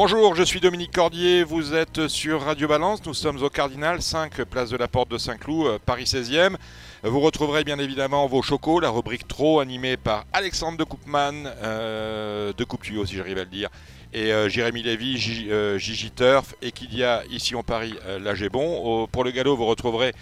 Bonjour, je suis Dominique Cordier, vous êtes sur Radio Balance, nous sommes au Cardinal 5, place de la Porte de Saint-Cloud, euh, Paris 16e. Vous retrouverez bien évidemment vos chocos, la rubrique trop animée par Alexandre de Koopman, euh, de Coupe si j'arrive à le dire, et euh, Jérémy Lévy, Gigi, euh, Turf, et Kidia ici en Paris, là bon. pour le galop, vous retrouverez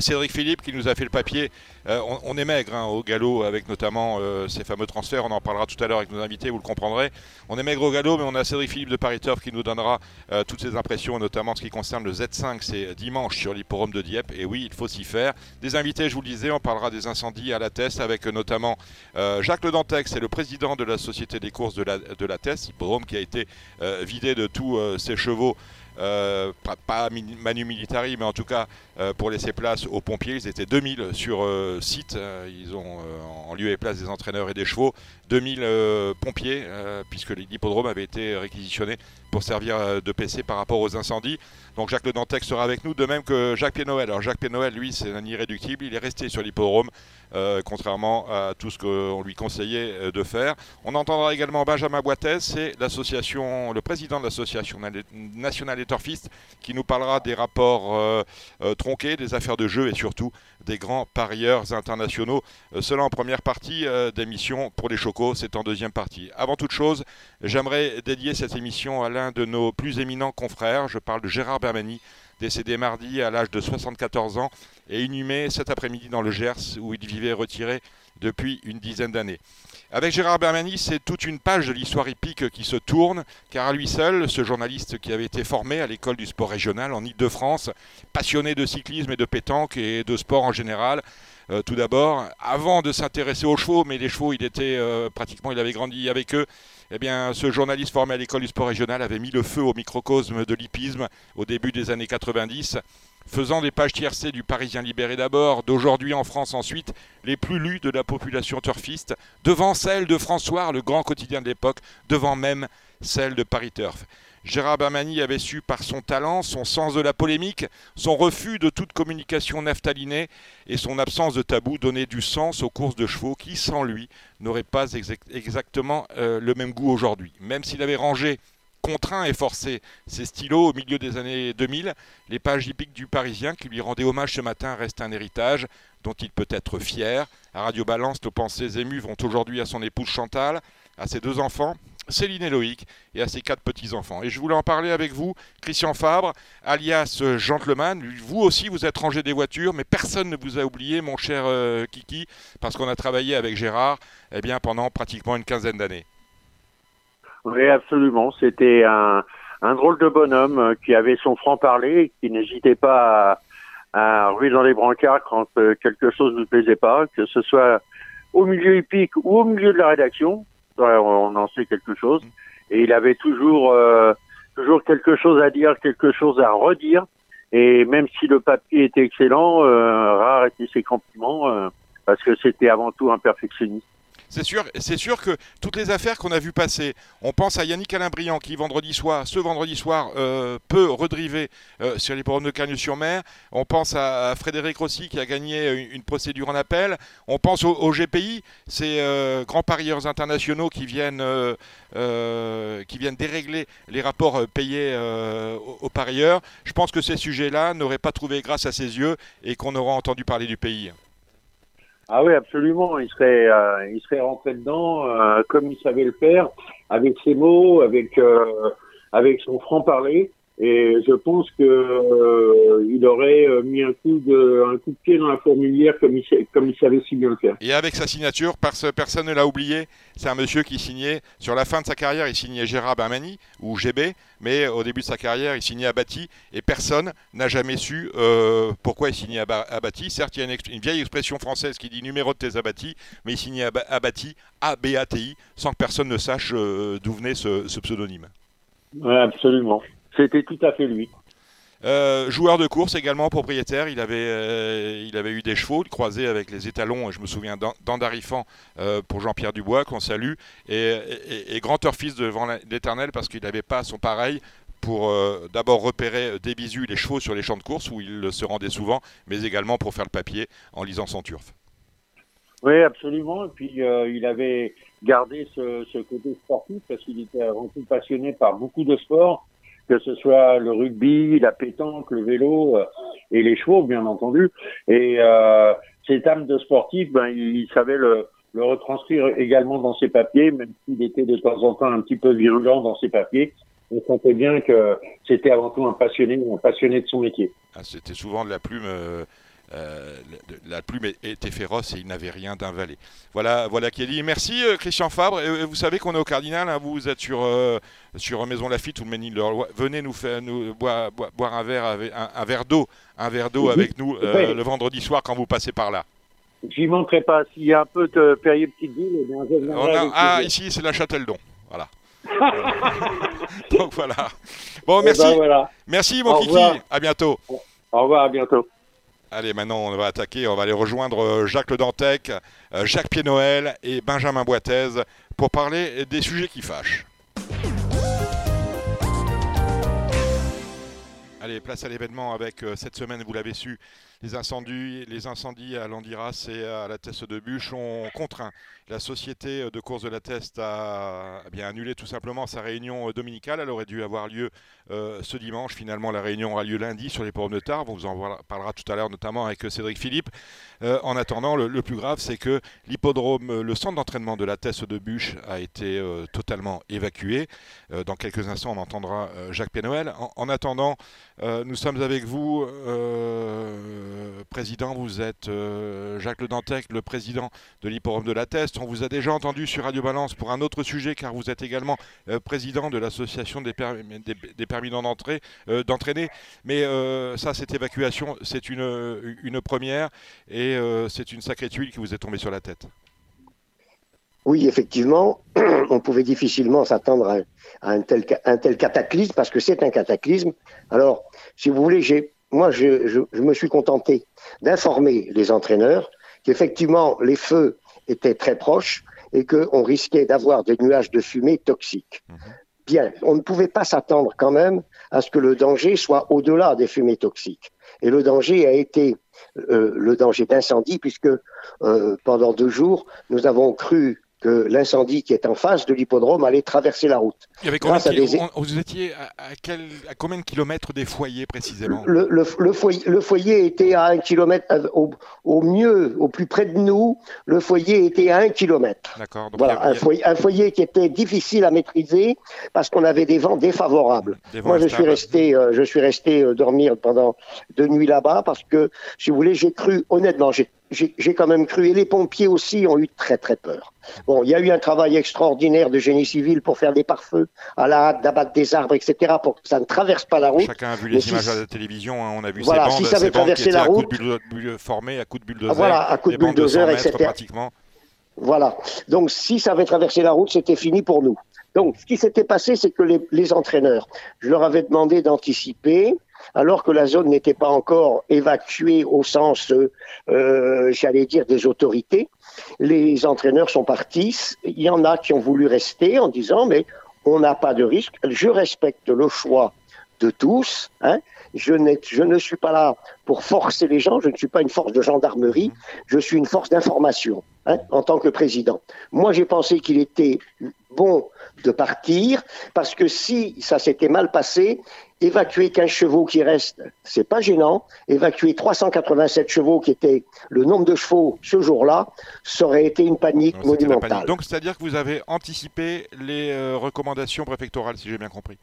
Cédric Philippe qui nous a fait le papier. On, est maigre hein, au galop avec notamment ces fameux transferts, on en parlera tout à l'heure avec nos invités, vous le comprendrez. On est maigre au galop, mais on a Cédric Philippe de Paris qui nous donnera toutes ses impressions, notamment ce qui concerne le Z5, c'est dimanche sur l'hipporome de Dieppe, et oui, il faut s'y faire. Des invités, je vous le disais, on parlera des incendies à la Teste avec notamment Jacques Le Dantec, c'est le président de la Société des courses de la, de la Teste, hippodrome qui a été euh, vidé de tous euh, ses chevaux. Euh, pas, Manu Militari, mais en tout cas pour laisser place aux pompiers. Ils étaient 2000 sur site. ils ont en lieu et place des entraîneurs et des chevaux 2000 pompiers, puisque l'hippodrome avait été réquisitionné pour servir de PC par rapport aux incendies. Donc Jacques Le Dantec sera avec nous, de même que Jacques Pénoël. Alors Jacques Pénoël, lui, c'est un irréductible. Il est resté sur l'hippodrome euh, contrairement à tout ce qu'on lui conseillait euh, de faire. On entendra également Benjamin Boitez, c'est l'association, le président de l'association nationale des turfistes, qui nous parlera des rapports euh, tronqués, des affaires de jeu et surtout des grands parieurs internationaux. cela en première partie d'émission pour les chocos, c'est en deuxième partie. Avant toute chose, j'aimerais dédier cette émission à l'un de nos plus éminents confrères. Je parle de Gérard Bermani décédé mardi à l'âge de 74 ans et inhumé cet après-midi dans le Gers où il vivait retiré depuis une dizaine d'années. Avec Gérard Bermani, c'est toute une page de l'histoire hippique qui se tourne, car à lui seul, ce journaliste qui avait été formé à l'école du sport régional en Ile-de-France, passionné de cyclisme et de pétanque et de sport en général, euh, tout d'abord, avant de s'intéresser aux chevaux, mais les chevaux, il était euh, pratiquement, il avait grandi avec eux, eh bien, ce journaliste formé à l'école du sport régional avait mis le feu au microcosme de l'hippisme au début des années 90, faisant des pages tiercées du Parisien libéré d'abord, d'aujourd'hui en France ensuite, les plus lues de la population turfiste, devant celle de François, le grand quotidien de l'époque, devant même celle de Paris Turf. Gérard Bermani avait su par son talent, son sens de la polémique, son refus de toute communication naphtalinée et son absence de tabou donner du sens aux courses de chevaux qui, sans lui, n'auraient pas exactement euh, le même goût aujourd'hui. Même s'il avait rangé contraint et forcé ses stylos au milieu des années 2000, les pages hippiques du Parisien qui lui rendaient hommage ce matin restent un héritage dont il peut être fier. À Radio Balance, nos pensées émues vont aujourd'hui à son épouse Chantal, à ses deux enfants, Céline et Loïc, et à ses quatre petits-enfants. Et je voulais en parler avec vous, Christian Fabre, alias euh, Gentleman. Vous aussi, vous êtes rangé des voitures, mais personne ne vous a oublié, mon cher euh, Kiki, parce qu'on a travaillé avec Gérard eh bien, pendant pratiquement une quinzaine d'années. Oui, absolument. C'était un, drôle de bonhomme euh, qui avait son franc-parler, qui n'hésitait pas à, à ruer dans les brancards quand quelque chose ne plaisait pas, que ce soit au milieu épique ou au milieu de la rédaction on en sait quelque chose. Et il avait toujours, euh, toujours quelque chose à dire, quelque chose à redire. Et même si le papier était excellent, euh, rare étaient ses compliments, euh, parce que c'était avant tout un perfectionniste. C'est sûr, que toutes les affaires qu'on a vues passer, on pense à Yannick Alain-Briand qui vendredi soir, ce vendredi soir, euh, peut redriver euh, sur les bornes de Cagnes-sur-Mer. On pense à, Frédéric Rossi qui a gagné une, procédure en appel. On pense au, GPI, ces euh, grands parieurs internationaux qui viennent, qui viennent dérégler les rapports payés aux, aux parieurs. Je pense que ces sujets-là n'auraient pas trouvé grâce à ses yeux et qu'on aura entendu parler du pays. Ah oui, absolument. Il serait, euh, il serait rentré dedans euh, comme il savait le faire, avec ses mots, avec, euh, avec son franc-parler. Et je pense que euh, il aurait euh, mis un coup de un coup de pied dans la fourmilière comme il, comme il savait si bien le faire. Et avec sa signature, personne ne l'a oublié. C'est un monsieur qui signait sur la fin de sa carrière, il signait Gérard Bermani ou GB, mais au début de sa carrière, il signait Abati et personne n'a jamais su euh, pourquoi il signait Abati. Certes, il y a une, vieille expression française qui dit numéro de tes Abati, mais il signait Abati, A-B-A-T-I, sans que personne ne sache d'où venait ce, ce pseudonyme. Ouais, absolument. C'était tout à fait lui. Euh, joueur de course également, propriétaire. Il avait, euh, il avait eu des chevaux, il croisait avec les étalons, je me souviens d'Andarifan euh, pour Jean-Pierre Dubois, qu'on salue, et, grand turfiste devant l'éternel parce qu'il n'avait pas son pareil pour d'abord repérer des bisous les chevaux sur les champs de course où il se rendait souvent, mais également pour faire le papier en lisant son turf. Oui, absolument. Et puis il avait gardé ce, ce côté sportif parce qu'il était avant tout passionné par beaucoup de sports que ce soit le rugby, la pétanque, le vélo euh, et les chevaux, bien entendu. Et euh, cet âme de sportif, ben, il, savait le, le, retranscrire également dans ses papiers, même s'il était de temps en temps un petit peu virulent dans ses papiers. On sentait bien que c'était avant tout un passionné, un passionné de son métier. Ah, c'était souvent de la plume. Euh, euh, la plume était féroce et il n'avait rien d'invalé. Voilà, voilà qui est dit. Merci euh, Christian Fabre. Et, vous savez qu'on est au Cardinal, hein. vous êtes sur, euh, sur Maison Lafitte ou le Ménil Venez nous faire nous boire, boire, un verre avec, un, verre d'eau, un verre d'eau avec nous le vendredi soir quand vous passez par là. J'y manquerai pas. S'il y a un peu de période petite ville, eh ah ici c'est la Châteldon. Voilà. Donc voilà. Bon, eh merci. Ben, merci mon Kiki. À bientôt. Au revoir, à bientôt. Allez, maintenant on va attaquer, on va aller rejoindre euh, Jacques Le Dantec, euh, Jacques Pied-Noël et Benjamin Boitez pour parler des sujets qui fâchent. Allez, place à l'événement avec euh, cette semaine, vous l'avez su, les incendies, les incendies à Landiras et à la Teste de Bûche ont contraint la société de course de la Teste à, eh annuler tout simplement sa réunion dominicale. Elle aurait dû avoir lieu euh, ce dimanche. Finalement, la réunion aura lieu lundi sur les ports de Tarbes. On vous en parlera tout à l'heure, notamment avec Cédric Philippe. Euh, en attendant, le, plus grave, c'est que l'hippodrome, le centre d'entraînement de la Teste de Bûche a été euh, totalement évacué. dans quelques instants, on entendra Jacques Pénoël. En, attendant, nous sommes avec vous, président. Vous êtes Jacques Le Dantec, le président de l'hippodrome de la Teste. On vous a déjà entendu sur Radio Balance pour un autre sujet, car vous êtes également président de l'association des, permis euh, d'entraîner. Mais euh, ça, cette évacuation, c'est une, une première et euh, c'est une sacrée tuile qui vous est tombée sur la tête. Oui, effectivement, on pouvait difficilement s'attendre à, un, tel, un tel cataclysme parce que c'est un cataclysme. Alors, si vous voulez, j'ai, moi, je, je, me suis contenté d'informer les entraîneurs qu'effectivement, les feux étaient très proches et qu'on risquait d'avoir des nuages de fumée toxiques. Mhm bien, on ne pouvait pas s'attendre quand même à ce que le danger soit au-delà des fumées toxiques. Et le danger a été euh, le danger d'incendie, puisque euh, pendant deux jours, nous avons cru que l'incendie qui est en face de l'hippodrome allait traverser la route. Il y avait combien Vous étiez à, quel, à, combien de kilomètres des foyers précisément le, le, foyer, le, foyer, était à un kilomètre, euh, au, mieux, au plus près de nous, le foyer était à un kilomètre. D'accord. Voilà, un, foyer, un, foyer, qui était difficile à maîtriser parce qu'on avait des vents défavorables. Moi, je suis, resté, euh, je suis resté euh, dormir pendant deux nuits là-bas parce que, si vous voulez, j'ai cru, honnêtement, j'ai quand même cru, et les pompiers aussi ont eu très très peur. Bon, il y a eu un travail extraordinaire de génie civil pour faire des pare-feux à la hâte, d'abattre des arbres, etc., pour que ça ne traverse pas la route. Chacun a vu les images à la télévision, hein, on a vu voilà, ces bandes, si ça avait traversé la route, à coup de formé à coup de bulldozer, voilà, à coup de bulldozer, etc. Pratiquement. Voilà. Donc, si ça avait traversé la route, c'était fini pour nous. Donc, ce qui s'était passé, c'est que les, les entraîneurs, je leur avais demandé d'anticiper, alors que la zone n'était pas encore évacuée au sens, euh, j'allais dire, des autorités. Les entraîneurs sont partis. Il y en a qui ont voulu rester en disant, mais on n'a pas de risque. Je respecte le choix de tous. Hein. Je, ne suis pas là pour forcer les gens, je ne suis pas une force de gendarmerie, je suis une force d'information hein, en tant que président. Moi, j'ai pensé qu'il était bon de partir parce que si ça s'était mal passé, évacuer 15 chevaux qui restent, c'est pas gênant. Évacuer 387 chevaux qui était le nombre de chevaux ce jour-là, ça aurait été une panique monumentale. Donc, c'est-à-dire que vous avez anticipé les euh, recommandations préfectorales, si j'ai bien compris.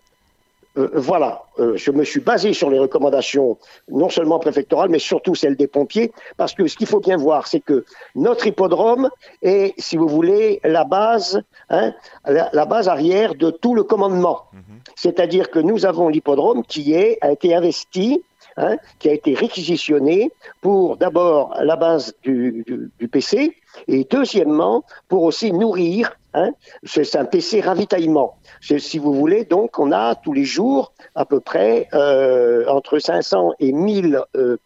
Euh, voilà, euh, je me suis basé sur les recommandations non seulement préfectorales, mais surtout celles des pompiers, parce que ce qu'il faut bien voir, c'est que notre hippodrome est, si vous voulez, la base, hein, la, base arrière de tout le commandement. Mhm. C'est-à-dire que nous avons l'hippodrome qui a été investi hein, qui a été réquisitionné pour d'abord la base du, PC et deuxièmement pour aussi nourrir. Hein, c'est un PC ravitaillement. Si vous voulez, donc on a tous les jours à peu près euh, entre 500 et 1000 euh,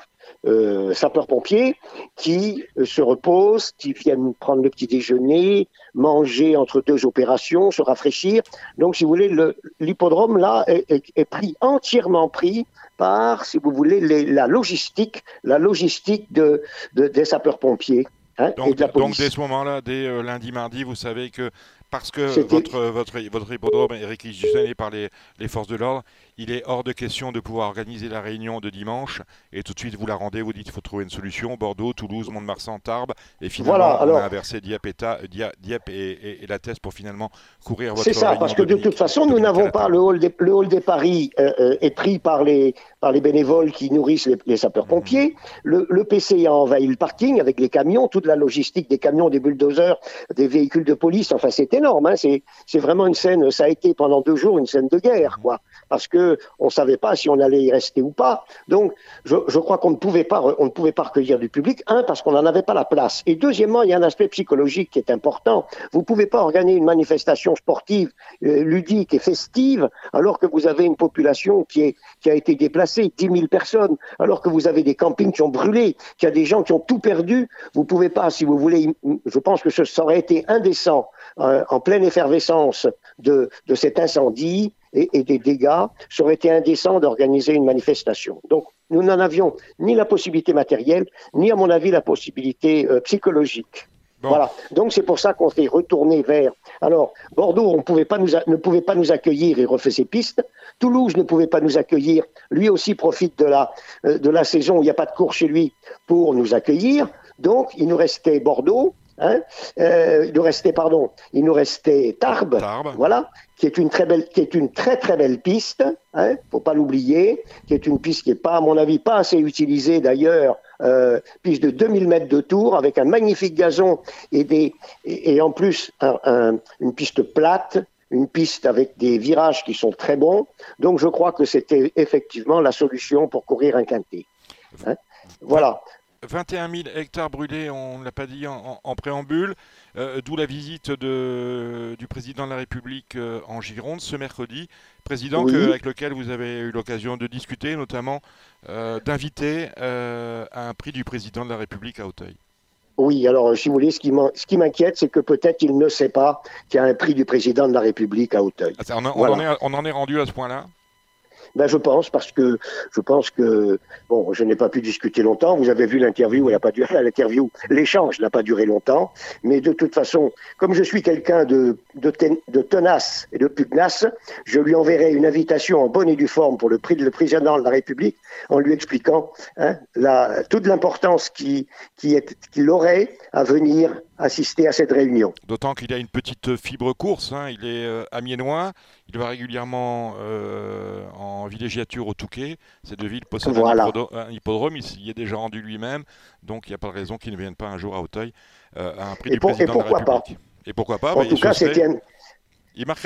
euh, sapeurs-pompiers qui euh, se reposent, qui viennent prendre le petit déjeuner, manger entre deux opérations, se rafraîchir. Donc, si vous voulez, l'hippodrome, là, est, pris, entièrement pris par, si vous voulez, la logistique, la logistique de, des sapeurs-pompiers. Hein, donc, donc, dès ce moment-là, dès euh, lundi, mardi, vous savez que parce que votre, votre, votre hippodrome est réquisitionné par les, les forces de l'ordre, il est hors de question de pouvoir organiser la réunion de dimanche et tout de suite vous la rendez, vous dites qu'il faut trouver une solution. Bordeaux, Toulouse, Mont-de-Marsan, Tarbes et finalement on a inversé Dieppe et, Dieppe et, la Thèse pour finalement courir votre C'est ça, parce que de toute façon nous n'avons pas le hall des, le hall des paris euh, euh, est pris par les, par les bénévoles qui nourrissent les, sapeurs-pompiers. Mhm. Le, PC a envahi le parking avec les camions, toute la logistique des camions, des bulldozers, des véhicules de police. Enfin c'est énorme, hein. c'est vraiment une scène, ça a été pendant deux jours une scène de guerre, quoi. Parce que on ne savait pas si on allait y rester ou pas. Donc, je, crois qu'on ne pouvait pas, on ne pouvait pas recueillir du public. Un, parce qu'on n'en avait pas la place. Et deuxièmement, il y a un aspect psychologique qui est important. Vous pouvez pas organiser une manifestation sportive, euh, ludique et festive, alors que vous avez une population qui, est, qui a été déplacée, 10 000 personnes, alors que vous avez des campings qui ont brûlé, qu'il y a des gens qui ont tout perdu. Vous pouvez pas, si vous voulez, je pense que ce aurait été indécent euh, en pleine effervescence de, de cet incendie et, des dégâts, ça aurait été indécent d'organiser une manifestation. Donc, nous n'en avions ni la possibilité matérielle, ni, à mon avis, la possibilité euh, psychologique. Voilà. Donc c'est pour ça qu'on s'est retourné vers. Alors Bordeaux, on pouvait pas nous ne pouvait pas nous accueillir et refait ses pistes. Toulouse ne pouvait pas nous accueillir. Lui aussi profite de la euh, de la saison où il n'y a pas de cours chez lui pour nous accueilir. Donc il nous restait Bordeaux, Hein euh, il nous restait, pardon, il nous restait Tarbes, voilà, qui est une très belle, qui est une très très belle piste, hein, faut pas l'oublier, qui est une piste qui est pas, à mon avis, pas assez utilisée d'ailleurs, euh, piste de 2000 mètres de tour avec un magnifique gazon et des, et, en plus une piste plate, une piste avec des virages qui sont très bons. Donc je crois que c'était effectivement la solution pour courir un quintet. Hein voilà. 21 000 hectares brûlés, on ne l'a pas dit en, préambule, euh, d'où la visite de, du président de la République euh, en Gironde ce mercredi, président avec lequel vous avez eu l'occasion de discuter, notamment euh, d'inviter à un prix du président de la République à Auteuil. Oui, alors si vous voulez, ce qui m'inquiète, c'est que peut-être il ne sait pas qu'il y a un prix du président de la République à Auteuil. Ah, on, en est, rendu à ce point-là? Ben, je pense parce que je pense que bon, je n'ai pas pu discuter longtemps. Vous avez vu l'interview, elle n'a pas duré. L'interview, l'échange n'a pas duré longtemps. Mais de toute façon, comme je suis quelqu'un de, de, tenace et de pugnace, je lui enverrai une invitation en bonne et due forme pour le prix de le président de la République, en lui expliquant hein, toute l'importance qu'il qui qu'il aurait à venir assister à cette réunion. D'autant qu'il a une petite fibre course, hein. il est euh, amiénois, il va régulièrement euh, en villégiature au Touquet, ces deux villes possèdent un, hippodrome, il y est déjà rendu lui-même, donc il n'y a pas de raison qu'il ne vienne pas un jour à Auteuil euh, à un prix du président de la République. Et pourquoi pas? En tout cas, c'était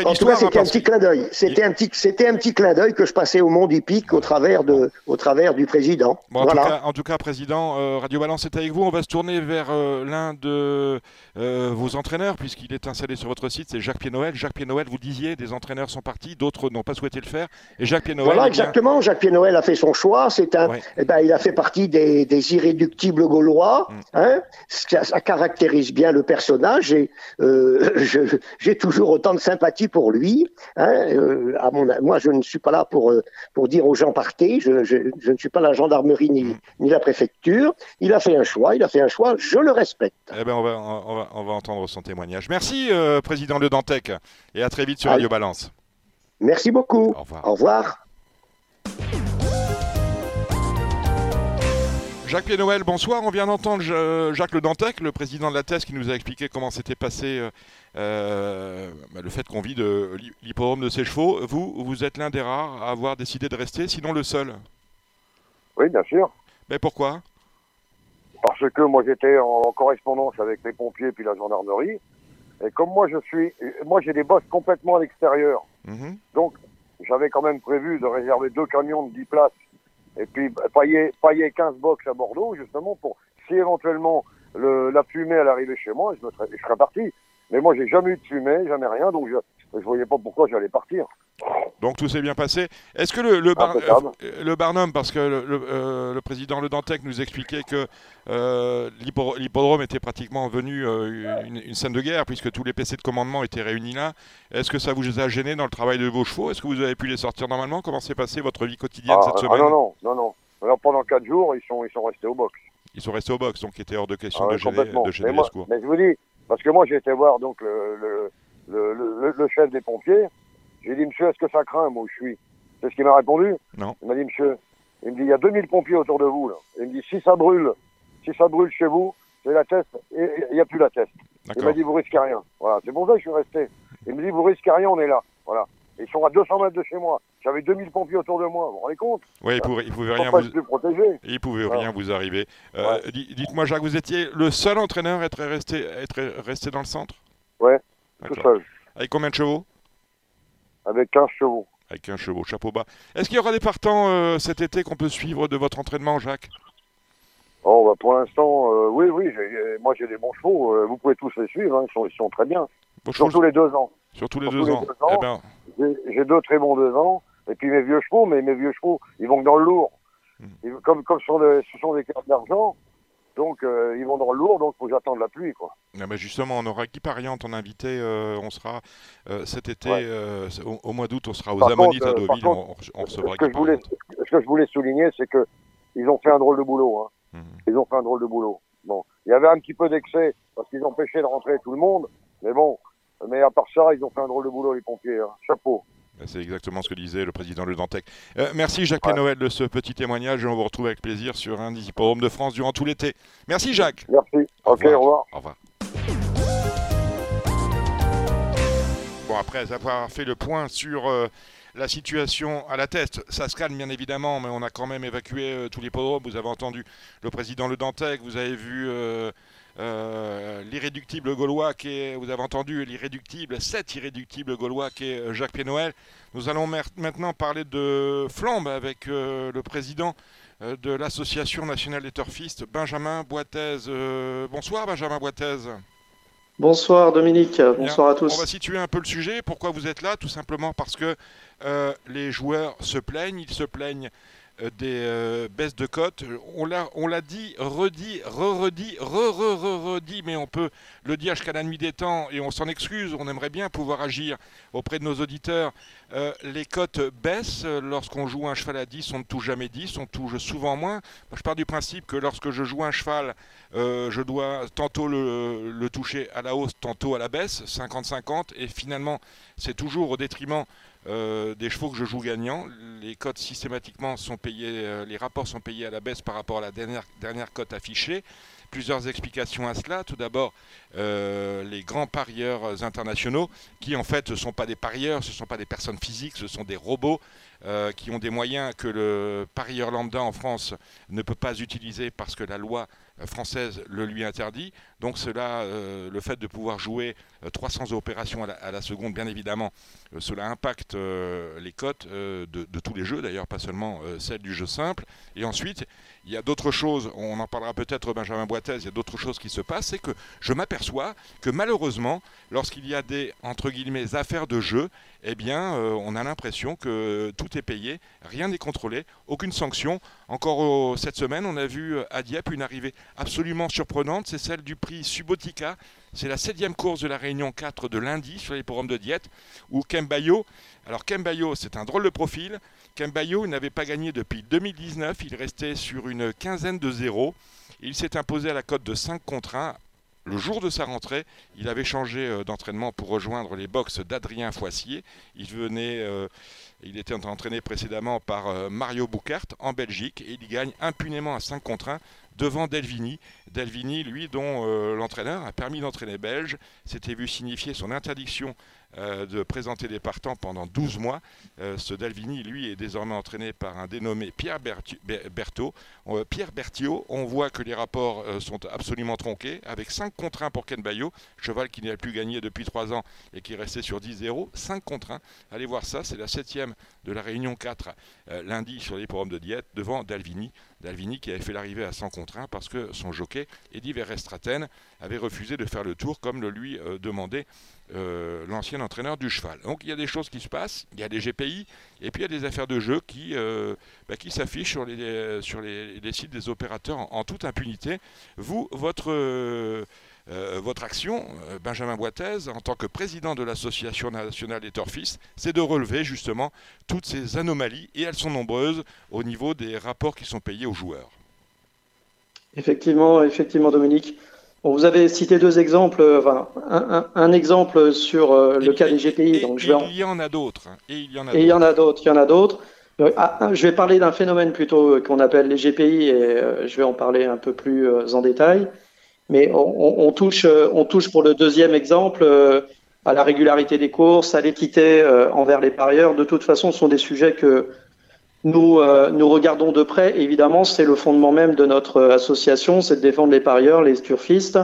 en tout cas, c'était un petit clin d'œil. C'était un petit, c'était un petit clin d'œil que je passais au monde hippique au travers de, au travers du président. en, tout cas, en, tout cas, président, euh, Radio Balance est avec vous. On va se tourner vers euh, l'un de euh, vos entraîneurs puisqu'il est installé sur votre site. C'est Jacques Pied-Noël. Jacques Pied-Noël, vous disiez, des entraîneurs sont partis, d'autres n'ont pas souhaité le faire. Et Jacques Pied-Noël. Voilà, eh exactement. Jacques Pied-Noël a fait son choix. C'est un, eh ben, il a fait partie des, des irréductibles gaulois. Mm. Hein ça, ça, caractérise bien le personnage et j'ai toujours autant de sympathie pour lui. Hein, euh, à mon, moi, je ne suis pas là pour, euh, pour dire aux gens partez. Je, je, je, ne suis pas la gendarmerie ni, ni la préfecture. Il a fait un choix. Il a fait un choix. Je le respecte. Eh ben, on, va, on, va, on va entendre son témoignage. Merci, euh, président Le Dantec. Et à très vite sur Radio Balance. Merci beaucoup. Au revoir. Au revoir. Jacques Pied-Noël, bonsoir. On vient d'entendre Jacques Le Dantec, le président de la thèse, qui nous a expliqué comment s'était passé euh, bah, le fait qu'on vit de l'hippodrome de ses chevaux. Vous, vous êtes l'un des rares à avoir décidé de rester, sinon le seul. Oui, bien sûr. Mais pourquoi? Parce que moi j'étais en correspondance avec les pompiers puis la gendarmerie. Et comme moi je suis, moi j'ai des bosses complètement à l'extérieur. Mhm. Donc j'avais quand même prévu de réserver deux camions de 10 places et puis bah, pailler, pailler 15 box à Bordeaux, justement, pour si éventuellement le, la fumée elle arrivait chez moi, je, me serais, je serais parti. Mais moi, j'ai jamais eu de fumée, jamais rien, donc je ne voyais pas pourquoi j'allais partir. Donc tout s'est bien passé. Est-ce que le, le, euh, le, Barnum, parce que le, euh, le, président Le Dantec nous expliquait que euh, l'hippodrome était pratiquement venu une, une, scène de guerre, puisque tous les PC de commandement étaient réunis là. Est-ce que ça vous a gêné dans le travail de vos chevaux? Est-ce que vous avez pu les sortir normalement? Comment s'est passée votre vie quotidienne ah, cette ah, semaine? Non, non, non, non. Alors pendant 4 jours, ils sont, ils sont restés au box. Ils sont restés au box, donc il était hors de question ah, de gêner, de gêner mais, mais je vous dis, parce que moi j'ai été voir donc le, le, le, chef des pompiers. J'ai dit, monsieur, est-ce que ça craint, moi, où je suis? C'est ce qu'il m'a répondu. Non. Il m'a dit, monsieur, il me dit, il y a 2000 pompiers autour de vous. Là. Il me dit, si ça brûle, si ça brûle chez vous, c'est la test, et il n'y a plus la test. Il m'a dit, vous risquez rien. Voilà, c'est pour ça que je suis resté. Il me dit, vous risquez rien, on est là. Voilà. Ils sont à 200 mètres de chez moi. J'avais 2000 pompiers autour de moi. Vous vous rendez compte Oui, ils pouvaient, pouvaient rien vous. Ils pouvaient rien vous arriver. Euh, dites-moi, Jacques, vous étiez le seul entraîneur à être resté, être resté dans le centre Ouais, tout seul. Avec combien de chevaux Avec 15 chevaux. Avec 15 chevaux, chapeau bas. Est-ce qu'il y aura des partants euh, cet été qu'on peut suivre de votre entraînement, Jacques? Oh, bah pour l'instant, euh, oui, oui. Moi, j'ai des bons chevaux. vous pouvez tous les suivre. Hein, ils, sont, ils, sont, très bien. Sur tous les deux ans. Sur tous les, deux, ans. Eh ben... J'ai deux très bons deux ans. Et puis mes vieux chevaux, mais mes vieux chevaux, ils vont dans le lourd. Hmm. comme comme ce sont, ce sont des cartes d'argent, donc euh, ils vont dans le lourd, donc faut que j'attende la pluie. Quoi. Ah bah justement, on aura Guy Pariant en invité. Euh, on sera euh, cet été, au, mois d'août, on sera aux Ammonites à Deauville. on, recevra ce que, je voulais, ce que je voulais souligner, c'est que ils ont fait un drôle de boulot. Hein. Hmm. Ils ont fait un drôle de boulot. Bon, il y avait un petit peu d'excès parce qu'ils empêchaient de rentrer tout le monde, mais bon, mais à part ça, ils ont fait un drôle de boulot les pompiers. Hein. Chapeau. C'est exactement ce que disait le président Le Dantec. Euh, merci Jacques ouais. Noël de ce petit témoignage et on vous retrouve avec plaisir sur un des hippodromes de France durant tout l'été. Merci Jacques. Merci. ok, au revoir. Au revoir. Bon, après avoir fait le point sur euh, la situation à la test, ça se calme bien évidemment, mais on a quand même évacué euh, tous les hippodromes. Vous avez entendu le président Le Dantec, vous avez vu euh, l'irréductible gaulois qui est, vous avez entendu l'irréductible, cet irréductible gaulois qui est euh, Jacques Pénoël. Nous allons maintenant parler de flambe avec euh, le président de l'Association nationale des turfistes, Benjamin Boitez. bonsoir Benjamin Boitez. Bonsoir Dominique, bonsoir à tous. On va situer un peu le sujet. Pourquoi vous êtes là Tout simplement parce que les joueurs se plaignent. Ils se plaignent des euh, baisses de cotes. On l'a, dit, redit, re-redit, re-re-re-redit, mais on peut le dire jusqu'à la nuit des temps et on s'en excuse. On aimerait bien pouvoir agir auprès de nos auditeurs. Euh, les cotes baissent lorsqu'on joue un cheval à 10, on ne touche jamais 10, on touche souvent moins. je pars du principe que lorsque je joue un cheval, je dois tantôt le, le, toucher à la hausse, tantôt à la baisse, 50-50, et finalement, c'est toujours au détriment euh, des chevaux que je joue gagnant. Les cotes systématiquement sont payés, euh, les rapports sont payés à la baisse par rapport à la dernière, dernière cote affichée. Plusieurs explications à cela. Tout d'abord, euh, les grands parieurs internationaux, qui en fait ne sont pas des parieurs, ce ne sont pas des personnes physiques, ce sont des robots qui ont des moyens que le parieur lambda en France ne peut pas utiliser parce que la loi française le lui interdit. Donc cela, le fait de pouvoir jouer 300 opérations à la, seconde, bien évidemment, cela impacte les cotes de, de, tous les jeux, d'ailleurs pas seulement celles du jeu simple. Et ensuite, il y a d'autres choses, on en parlera peut-être Benjamin Boitez, il y a d'autres choses qui se passent, c'est que je m'aperçois que malheureusement, lorsqu'il y a des, entre guillemets, affaires de jeu, eh bien, euh, on a l'impression que tout est payé, rien n'est contrôlé, aucune sanction. Encore cette semaine, on a vu euh, à Dieppe une arrivée absolument surprenante, c'est celle du prix Subotica. C'est la septième course de la Réunion 4 de lundi sur les programmes de diète, où Kembayo, alors Kembayo, c'est un drôle de profil, Kembayo n'avait pas gagné depuis 2019, il restait sur une quinzaine de zéros. Il s'est imposé à la cote de 5 contre 1. Le jour de sa rentrée, il avait changé euh, d'entraînement pour rejoindre les box d'Adrien Foissier. Il venait, euh, il était entraîné précédemment par euh, Mario Boucart en Belgique et il gagne impunément à 5 contre 1 devant Delvini. Delvini, lui, dont l'entraîneur, un permis d'entraîner belge, s'était vu signifier son interdiction euh, de présenter des partants pendant 12 mois. Euh, ce Dalvini, lui, est désormais entraîné par un dénommé Pierre. Euh, Pierre Berthiaud, on voit que les rapports sont absolument tronqués, avec 5 contre 1 pour Ken Bayo, cheval qui n'a plus gagné depuis 3 ans et qui est resté sur 10-0. 5 contre 1. Allez voir ça, c'est la septième de la réunion 4 lundi sur les programmes de diète devant Dalvini. Dalvini qui avait fait l'arrivée à 100 contre 1 parce que son jockey, Eddie Verrestraten, avait refusé de faire le tour comme le lui demandait euh, l'ancien entraîneur du cheval. Donc il y a des choses qui se passent, il y a des GPI, et puis il y a des affaires de jeu qui, euh, bah, qui s'affichent sur, les, sur les, sites des opérateurs en, toute impunité. Vous, votre, euh, votre action, Benjamin Boitez, en tant que président de l'Association nationale des torfistes, c'est de relever justement toutes ces anomalies, et elles sont nombreuses au niveau des rapports qui sont payés aux joueurs. Effectivement, effectivement, Dominique vous avez cité deux exemples, euh, enfin, un, exemple sur euh, le cas des GPI. donc je vais Il y en a d'autres. Et il y en a d'autres. Il y en a d'autres. Il y en a d'autres. Ah, je vais parler d'un phénomène plutôt euh, qu'on appelle les GPI et je vais en parler un peu plus en détail. Mais on, on, touche, on touche pour le deuxième exemple à la régularité des courses, à l'équité envers les parieurs. De toute façon, ce sont des sujets que nous, euh, nous regardons de près, évidemment, c'est le fondement même de notre euh, association, c'est de défendre les parieurs, les turfistes,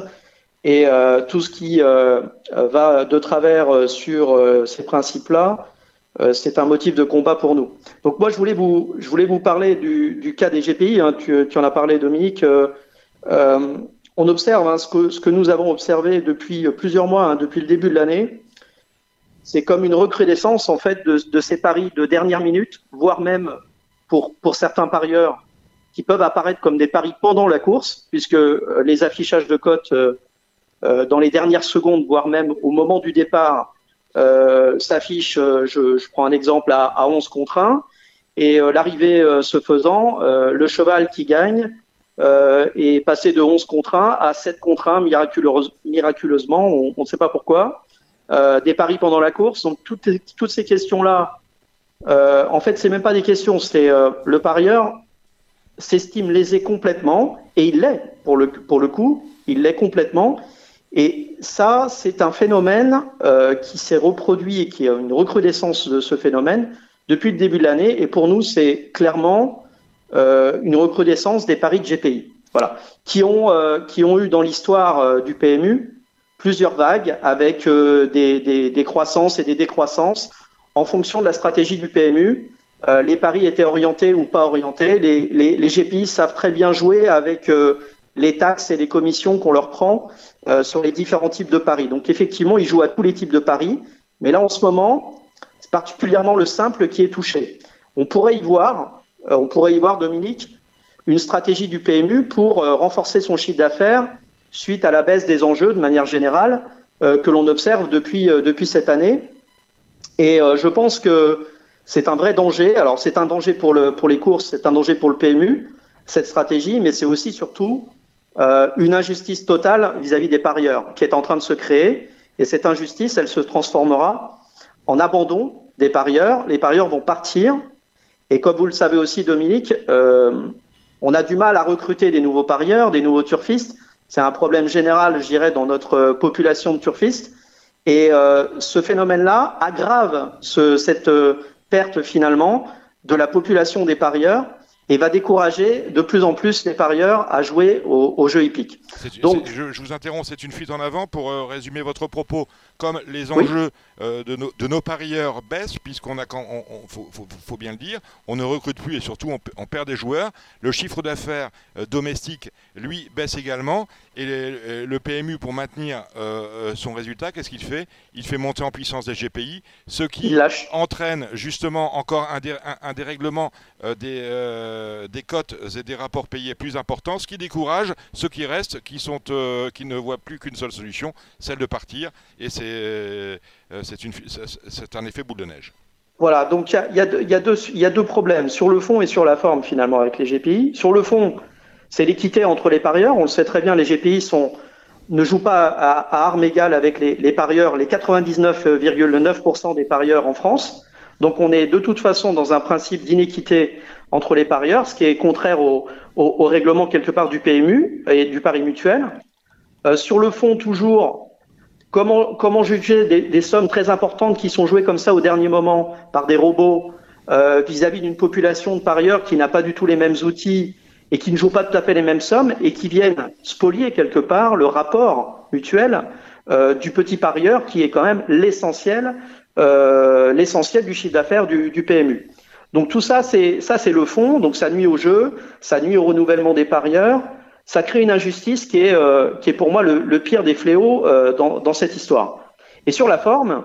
et euh, tout ce qui va de travers sur ces principes-là, c'est un motif de combat pour nous. Donc moi, je voulais vous, je voulais vous parler du, cas des GPI, hein, tu, tu, en as parlé, Dominique. on observe hein, ce, que, ce que nous avons observé depuis plusieurs mois, hein, depuis le début de l'année, c'est comme une recrudescence en fait de, de, ces paris de dernière minute, voire même pour, pour certains parieurs qui peuvent apparaître comme des paris pendant la course, puisque euh, les affichages de cotes euh, euh, dans les dernières secondes, voire même au moment du départ, s'affichent, je, je, prends un exemple, à, à 11 contre 1, et l'arrivée se faisant, le cheval qui gagne est passé de 11 contre 1 à 7 contre 1 miraculeuse, miraculeusement, on ne sait pas pourquoi. des paris pendant la course, donc toutes, toutes ces questions-là euh, en fait, c'est même pas des questions. C'est euh, le parieur s'estime lésé complètement, et il l'est pour le, pour le coup, il l'est complètement. Et ça, c'est un phénomène euh, qui s'est reproduit et qui a une recrudescence de ce phénomène depuis le début de l'année. Et pour nous, c'est clairement euh, une recrudescence des paris de GPI, voilà, qui ont euh, qui ont eu dans l'histoire euh, du PMU plusieurs vagues avec des, des, des croissances et des décroissances en fonction de la stratégie du PMU, euh, les paris étaient orientés ou pas orientés. Les, GPI savent très bien jouer avec euh, les taxes et les commissions qu'on leur prend euh, sur les différents types de paris. Donc effectivement, ils jouent à tous les types de paris. Mais là, en ce moment, c'est particulièrement le simple qui est touché. On pourrait y voir, on pourrait y voir, Dominique, une stratégie du PMU pour renforcer son chiffre d'affaires suite à la baisse des enjeux de manière générale que l'on observe depuis cette année. Et euh, je pense que c'est un vrai danger. Alors, c'est un danger pour, le, pour les courses, c'est un danger pour le PMU, cette stratégie, mais c'est aussi surtout euh, une injustice totale vis-à-vis des parieurs qui est en train de se créer. Et cette injustice, elle se transformera en abandon des parieurs. Les parieurs vont partir. Et comme vous le savez aussi, Dominique, euh, on a du mal à recruter des nouveaux parieurs, des nouveaux turfistes. C'est un problème général, je dirais, dans notre population de turfistes. Et euh, ce phénomène-là aggrave ce, cette euh, perte finalement de la population des parieurs et va décourager de plus en plus les parieurs à jouer au, au jeu hippique. Donc, je, je, vous interromps, c'est une fuite en avant pour euh, résumer votre propos. Comme les enjeux euh, de, nos, de, nos, parieurs baissent, puisqu'on a, quand on, on faut, faut, faut, bien le dire, on ne recrute plus et surtout on, on perd des joueurs. Le chiffre d'affaires euh, domestique, lui, baisse également. Et le, le PMU, pour maintenir son résultat, qu'est-ce qu'il fait? Il fait monter en puissance des GPI, ce qui entraîne justement encore un, dé, un, un dérèglement des, des cotes et des rapports payés plus importants, ce qui décourage ceux qui restent, qui, sont, qui ne voient plus qu'une seule solution, celle de partir. Et c'est euh, c'est un effet boule de neige. Voilà, donc il y y, a y a, deux problèmes, sur le fond et sur la forme finalement avec les GPI. Sur le fond, c'est l'équité entre les parieurs. On le sait très bien, les GPI sont, ne jouent pas à, à armes égales avec les, les parieurs, les 99,9% des parieurs en France. Donc on est de toute façon dans un principe d'inéquité entre les parieurs, ce qui est contraire au, règlement quelque part du PMU et du pari mutuel. sur le fond, toujours, comment, juger des, sommes très importantes qui sont jouées comme ça au dernier moment par des robots vis-à-vis d'une population de parieurs qui n'a pas du tout les mêmes outils et qui ne jouent pas tout à fait les mêmes sommes et qui viennent spolier quelque part le rapport mutuel euh, du petit parieur qui est quand même l'essentiel, euh, l'essentiel du chiffre d'affaires du, du, PMU. Donc tout ça, c'est ça, c'est le fond. Donc ça nuit au jeu, ça nuit au renouvellement des parieurs, ça crée une injustice qui est euh, pour moi le, pire des fléaux euh, dans, cette histoire. Et sur la forme,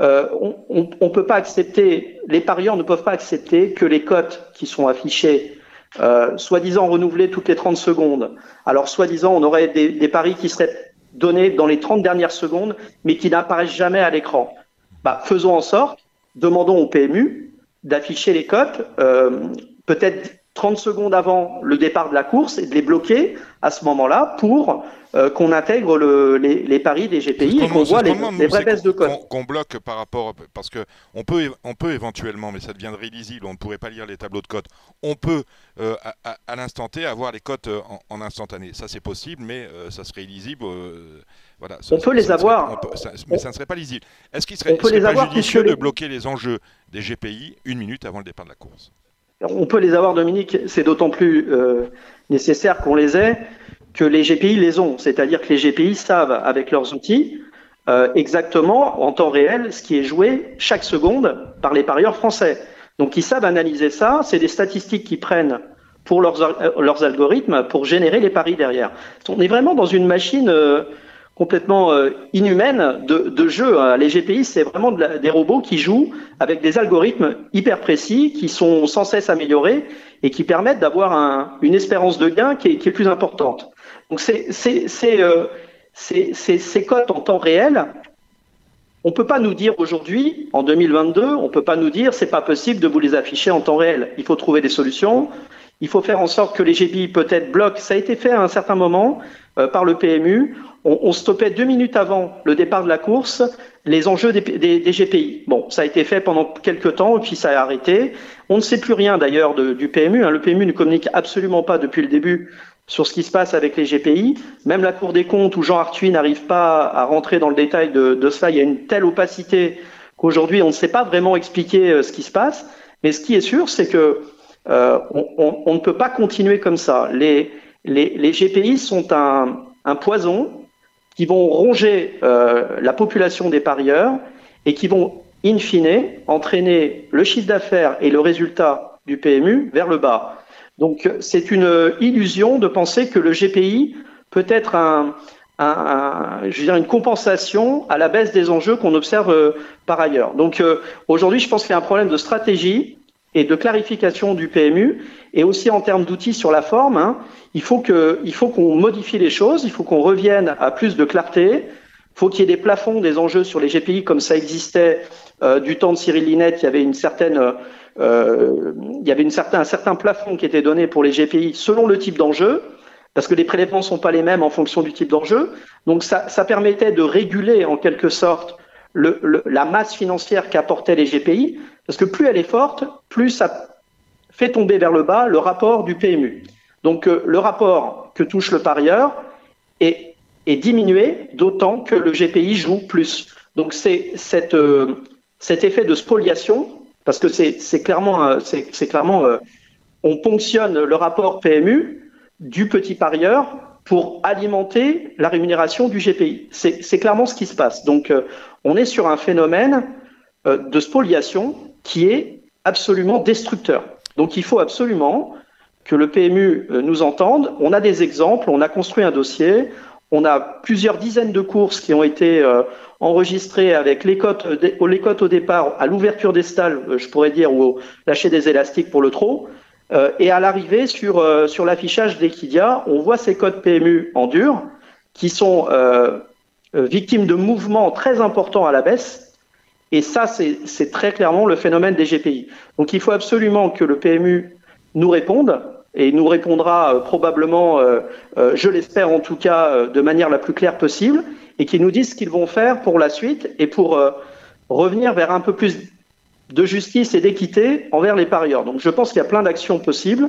euh, on ne peut pas accepter, les parieurs ne peuvent pas accepter que les cotes qui sont affichées soi-disant renouvelés toutes les 30 secondes. Alors, soi-disant, on aurait des, paris qui seraient donnés dans les 30 dernières secondes, mais qui n'apparaissent jamais à l'écran. Bah, faisons en sorte, demandons au PMU d'afficher les cotes, euh, peut-être 30 secondes avant le départ de la course et de les bloquer à ce moment-là pour euh, qu'on intègre le, les, les, paris des GPI et qu'on voit les, les vraies baisses de cotes. Qu'on bloque par rapport, parce que on peut, on peut éventuellement, mais ça deviendrait illisible, on ne pourrait pas lire les tableaux de cotes. On peut euh, à, à, l'instant T avoir les cotes en, instantané. Ça c'est possible, mais ça serait illisible. Voilà, on peut les avoir. mais ça ne serait pas lisible. Est-ce qu'il serait, serait pas judicieux de bloquer les enjeux des GPI une minute avant le départ de la course? On peut les avoir, Dominique, c'est d'autant plus euh, nécessaire qu'on les ait que les GPI les ont. C'est-à-dire que les GPI savent, avec leurs outils, euh, exactement en temps réel ce qui est joué chaque seconde par les parieurs français. Donc ils savent analyser ça, c'est des statistiques qui prennent pour leurs, euh, leurs algorithmes pour générer les paris derrière. On est vraiment dans une machine complètement euh, inhumaine de, jeu. Hein. Les GPI, c'est vraiment des robots qui jouent avec des algorithmes hyper précis, qui sont sans cesse améliorés et qui permettent d'avoir un, une espérance de gain qui est, qui plus importante. Donc c'est euh, ces cotes en temps réel. On peut pas nous dire aujourd'hui, en 2022, on peut pas nous dire c'est pas possible de vous les afficher en temps réel. Il faut trouver des solutions. Il faut faire en sorte que les GPI peut-être bloquent. Ça a été fait à un certain moment euh, par le PMU on, stoppait deux minutes avant le départ de la course les enjeux des, GPI. Bon, ça a été fait pendant quelques temps et puis ça a arrêté. On ne sait plus rien d'ailleurs du PMU. Hein. Le PMU ne communique absolument pas depuis le début sur ce qui se passe avec les GPI. Même la Cour des comptes où Jean Arthuis n'arrive pas à rentrer dans le détail de, de cela, il y a une telle opacité qu'aujourd'hui on ne sait pas vraiment expliquer euh, ce qui se passe. Mais ce qui est sûr, c'est que euh, on, ne peut pas continuer comme ça. Les, les, GPI sont un, un poison qui vont ronger euh, la population des parieurs et qui vont, in fine, entraîner le chiffre d'affaires et le résultat du PMU vers le bas. Donc c'est une illusion de penser que le GPI peut être un, un, je veux dire une compensation à la baisse des enjeux qu'on observe euh, par ailleurs. Donc euh, aujourd'hui, je pense qu'il y a un problème de stratégie et de clarification du PMU, et aussi en termes d'outils sur la forme. Hein, il faut que, il faut qu'on modifie les choses, il faut qu'on revienne à plus de clarté. Il faut qu'il y ait des plafonds, des enjeux sur les GPI comme ça existait euh, du temps de Cyril Linette. Il y avait une certaine, euh, il y avait une certain, un certain plafond qui était donné pour les GPI selon le type d'enjeu, parce que les prélèvements sont pas les mêmes en fonction du type d'enjeu. Donc ça, ça permettait de réguler en quelque sorte le, le, la masse financière qu'apportaient les GPI, parce que plus elle est forte, plus ça fait tomber vers le bas le rapport du PMU. Donc euh, le rapport que touche le parieur est, diminué, d'autant que le GPI joue plus. Donc c'est euh, cet effet de spoliation, parce que c'est clairement, euh, c'est clairement on ponctionne le rapport PMU du petit parieur pour alimenter la rémunération du GPI. C'est clairement ce qui se passe. Donc on est sur un phénomène de spoliation qui est absolument destructeur. Donc il faut absolument que le PMU euh, nous entende. On a des exemples, on a construit un dossier, on a plusieurs dizaines de courses qui ont été euh, enregistrées avec les cotes, les cotes au départ, à l'ouverture des stalles, euh, je pourrais dire, ou au lâcher des élastiques pour le trot. et à l'arrivée sur, sur l'affichage d'Equidia, on voit ces codes PMU en dur qui sont victimes de mouvements très importants à la baisse et ça, c'est très clairement le phénomène des GPI. Donc il faut absolument que le PMU nous réponde, et nous répondra euh, probablement, euh, euh, je l'espère en tout cas, de manière la plus claire possible, et qu'ils nous disent ce qu'ils vont faire pour la suite et pour revenir vers un peu plus de justice et d'équité envers les parieurs. Donc je pense qu'il y a plein d'actions possibles.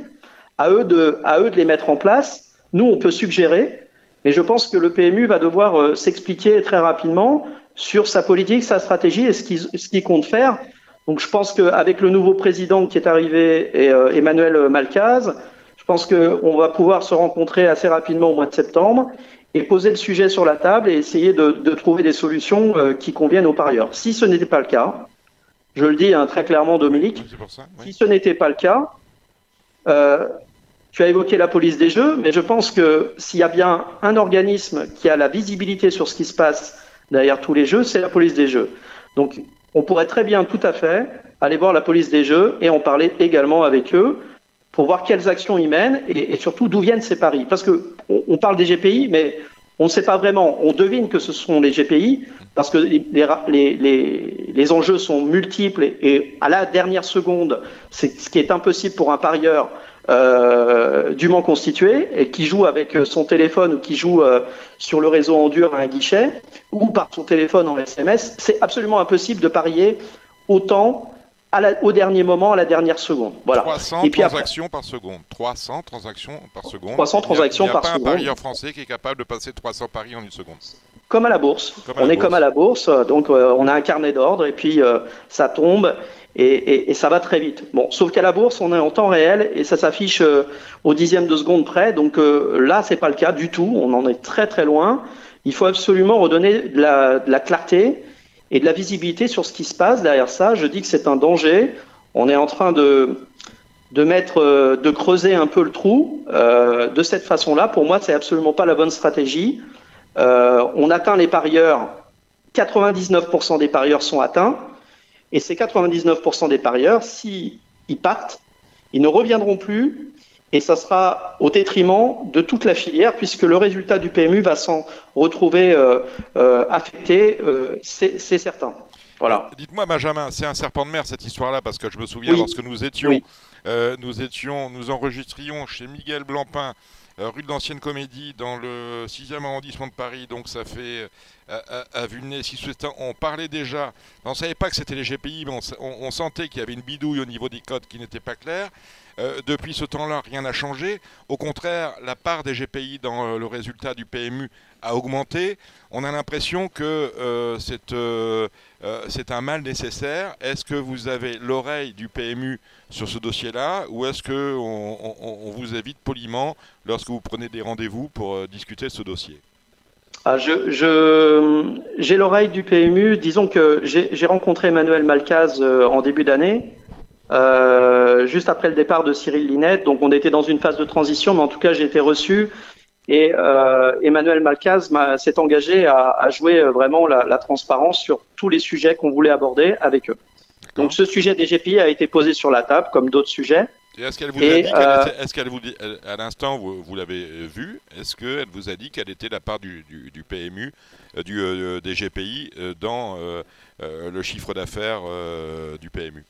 À eux, de, à eux de les mettre en place. Nous, on peut suggérer, mais je pense que le PMU va devoir s'expliquer très rapidement sur sa politique, sa stratégie et ce qu'il compte faire. Donc je pense qu'avec le nouveau président qui est arrivé, et, euh, Emmanuel Malcaz, je pense qu'on va pouvoir se rencontrer assez rapidement au mois de septembre et poser le sujet sur la table et essayer de, trouver des solutions euh, qui conviennent aux parieurs. Si ce n'était pas le cas, je le dis hein, très clairement, Dominique, si ce n'était pas le cas, euh, tu as évoqué la police des jeux, mais je pense que s'il y a bien un organisme qui a la visibilité sur ce qui se passe derrière tous les jeux, c'est la police des jeux. Donc, on pourrait très bien, tout à fait, aller voir la police des jeux et en parler également avec eux pour voir quelles actions ils mènent et, surtout d'où viennent ces paris. Parce que on, parle des GPI, mais on ne sait pas vraiment. On devine que ce sont les GPI parce que les, les, les, enjeux sont multiples et, à la dernière seconde, c'est ce qui est impossible pour un parieur euh, dûment constitué et qui joue avec son téléphone ou qui joue euh, sur le réseau en dur à un guichet ou par son téléphone en SMS. C'est absolument impossible de parier autant au dernier moment, à la dernière seconde. Voilà. 300 et puis transactions par seconde. 300 transactions par seconde. 300 transactions par seconde. Il n'y a, pas un parieur français qui est capable de passer 300 paris en une seconde. Comme à la bourse. on est comme à la bourse, donc euh, on a un carnet d'ordre et puis euh, ça tombe et, ça va très vite. Bon, sauf qu'à la bourse, on est en temps réel et ça s'affiche euh, au dixième de seconde près. Donc là, c'est pas le cas du tout. On en est très très loin. Il faut absolument redonner de la, clarté et de la visibilité sur ce qui se passe derrière ça. Je dis que c'est un danger. On est en train de, de euh, creuser un peu le trou euh, de cette façon-là. Pour moi, c'est absolument pas la bonne stratégie. Euh, on atteint les parieurs. 99% des parieurs sont atteints. Et ces 99% des parieurs, s'ils partent, ils ne reviendront plus et ça sera au détriment de toute la filière puisque le résultat du PMU va s'en retrouver euh, euh, affecté, euh, c'est certain. Voilà. Dites-moi, Benjamin, c'est un serpent de mer cette histoire-là parce que je me souviens lorsque nous étions, nous étions, nous enregistrions chez Miguel Blancpain rue de l'Ancienne Comédie, dans le 6e arrondissement de Paris. Donc ça fait à, vue de nez, si on parlait déjà, on ne savait pas que c'était les GPI, mais on sentait qu'il y avait une bidouille au niveau des codes qui n'était pas claire. Euh, depuis ce temps-là, rien n'a changé. Au contraire, la part des GPI dans euh, le résultat du PMU a augmenté. On a l'impression que euh, c'est un mal nécessaire. Est-ce que vous avez l'oreille du PMU sur ce dossier-là ou est-ce qu'on on, vous évite poliment lorsque vous prenez des rendez-vous pour discuter de ce dossier? Ah, j'ai l'oreille du PMU. Disons que j'ai rencontré Emmanuel Malcaz en début d'année. Euh, juste après le départ de Cyril Linette. Donc on était dans une phase de transition, mais en tout cas j'ai été reçu et euh, Emmanuel Malcaz s'est engagé à, à, jouer euh, vraiment la, la, transparence sur tous les sujets qu'on voulait aborder avec eux. Donc ce sujet des GPI a été posé sur la table comme d'autres sujets. Est-ce qu'elle vous a dit, euh, est-ce qu'elle vous dit, à l'instant vous, vous l'avez vu, est-ce qu'elle vous a dit quelle était la part du, du, du PMU, du, des GPI dans le chiffre d'affaires du PMU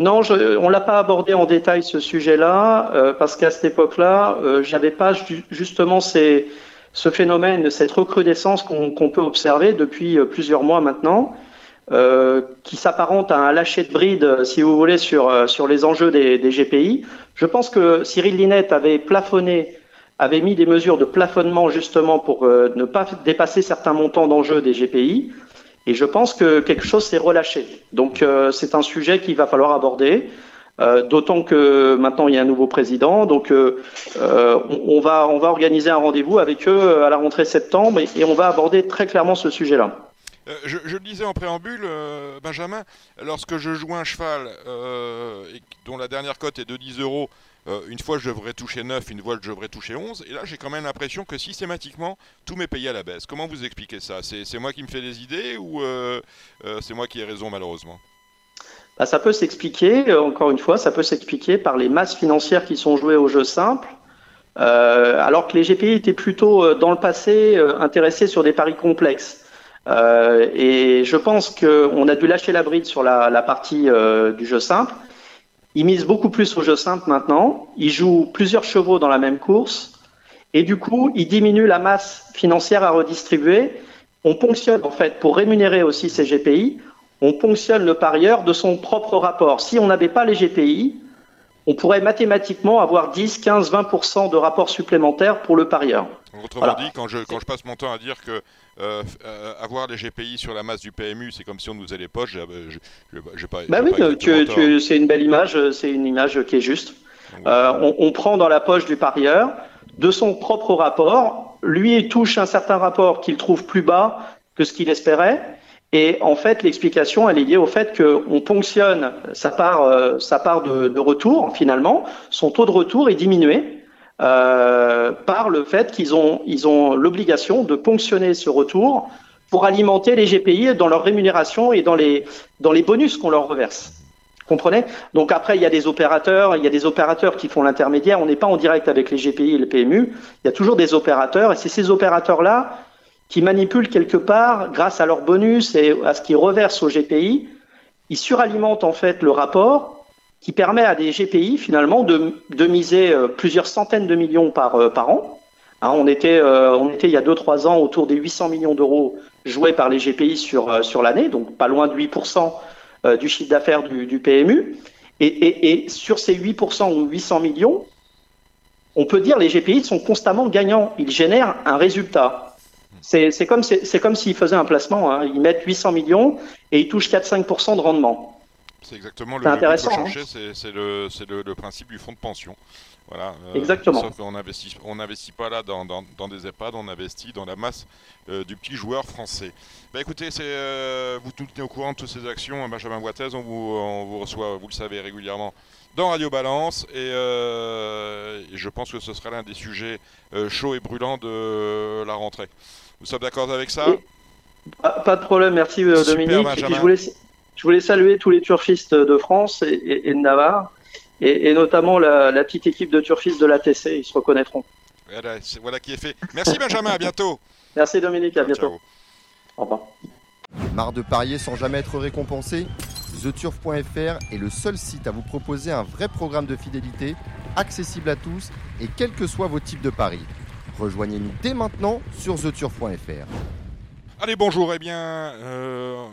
non, je, on l'a pas abordé en détail ce sujet-là euh, parce qu'à cette époque-là, euh, j'avais pas justement ce phénomène, cette recrudescence qu'on peut observer depuis euh, plusieurs mois maintenant, euh, qui s'apparente à un lâcher de bride, si vous voulez, sur sur les enjeux des, des GPI. Je pense que Cyril Linette avait plafonné, avait mis des mesures de plafonnement justement pour ne pas dépasser certains montants d'enjeux des GPI. Et je pense que quelque chose s'est relâché. Donc euh, c'est un sujet qu'il va falloir aborder. Euh, D'autant que maintenant il y a un nouveau président, donc euh, on, va on va organiser un rendez-vous avec eux à la rentrée septembre et, on va aborder très clairement ce sujet-là. Je, je, le disais en préambule, Benjamin, lorsque je joue un cheval dont la dernière cote est de 10 euros euh, une fois je devrais toucher 9, une fois je devrais toucher 11. Et là, j'ai quand même l'impression que systématiquement, tout m'est payé à la baisse. Comment vous expliquez ça? C'est moi qui me fais des idées ou euh, euh, c'est moi qui ai raison malheureusement? Bah, Ça peut s'expliquer, encore une fois, ça peut s'expliquer par les masses financières qui sont jouées au jeu simple. alors que les GPI étaient plutôt dans le passé intéressés sur des paris complexes. et je pense qu'on a dû lâcher la bride sur la, la partie du jeu simple il mise beaucoup plus au jeu simple maintenant. Il joue plusieurs chevaux dans la même course. Et du coup, il diminue la masse financière à redistribuer. On ponctionne, en fait, pour rémunérer aussi ces GPI, on ponctionne le parieur de son propre rapport. Si on n'avait pas les GPI, on pourrait mathématiquement avoir 10, 15, 20% de rapports supplémentaires pour le parieur. Autrement dit, quand je, quand je passe mon temps à dire que euh, euh, avoir les GPI sur la masse du PMU, c'est comme si on nous faisait les poches, je, je, pas. Bah oui, c'est une belle image, c'est une image qui est juste. Euh, on, prend dans la poche du parieur de son propre rapport, lui touche un certain rapport qu'il trouve plus bas que ce qu'il espérait, et en fait, l'explication, elle est liée au fait qu'on ponctionne sa part, euh, sa part de, de, retour, finalement. Son taux de retour est diminué euh, par le fait qu'ils ont, ils ont l'obligation de ponctionner ce retour pour alimenter les GPI dans leur rémunération et dans les, dans les bonus qu'on leur reverse. Comprenez? Donc après, il y a des opérateurs, il y a des opérateurs qui font l'intermédiaire. On n'est pas en direct avec les GPI et le PMU. Il y a toujours des opérateurs, et c'est ces opérateurs-là qui manipulent quelque part, grâce à leurs bonus et à ce qu'ils reversent au GPI, ils suralimentent en fait le rapport qui permet à des GPI finalement de, de miser euh, plusieurs centaines de millions par, euh, par an. Hein, on, était, euh, on était il y a 2-3 ans autour des 800 millions d'euros joués par les GPI sur, sur l'année, donc pas loin de 8% du chiffre d'affaires du, du, PMU. Et, et, et, sur ces 8% ou 800 millions, on peut dire les GPI sont constamment gagnants. Ils génèrent un résultat. C'est comme, comme s'ils faisaient un placement. Hein. Ils mettent 800 millions et ils touchent 4-5% de rendement. C'est exactement le, intéressant, hein. c'est le, le, principe du fonds de pension. Voilà, euh, exactement. Sauf qu'on n'investit on n'investit pas là dans, dans, dans, des EHPAD, on investit dans la masse euh, du petit joueur français. Bah écoutez, euh, vous tout tenez au courant de toutes ces actions. Hein, Benjamin Boitez, on vous, on vous reçoit, vous le savez, régulièrement dans Radio Balance. Et, et je pense que ce sera l'un des sujets chauds et brûlants de la rentrée. Vous sommes d'accord avec ça? Pas de problème, merci euh, Dominique. Je voulais, je voulais, saluer tous les turfistes de France et, de Navarre, et, notamment la, petite équipe de turfistes de l'ATC, ils se reconnaîtront. Voilà, qui est fait. Merci Benjamin, à bientôt. Merci Dominique, à bientôt. Au revoir. Marre de parier sans jamais être récompensé TheTurf.fr est le seul site à vous proposer un vrai programme de fidélité, accessible à tous et quels que soient vos types de paris. Rejoignez-nous dès maintenant sur theturf.fr. Allez, bonjour. Eh bien, euh,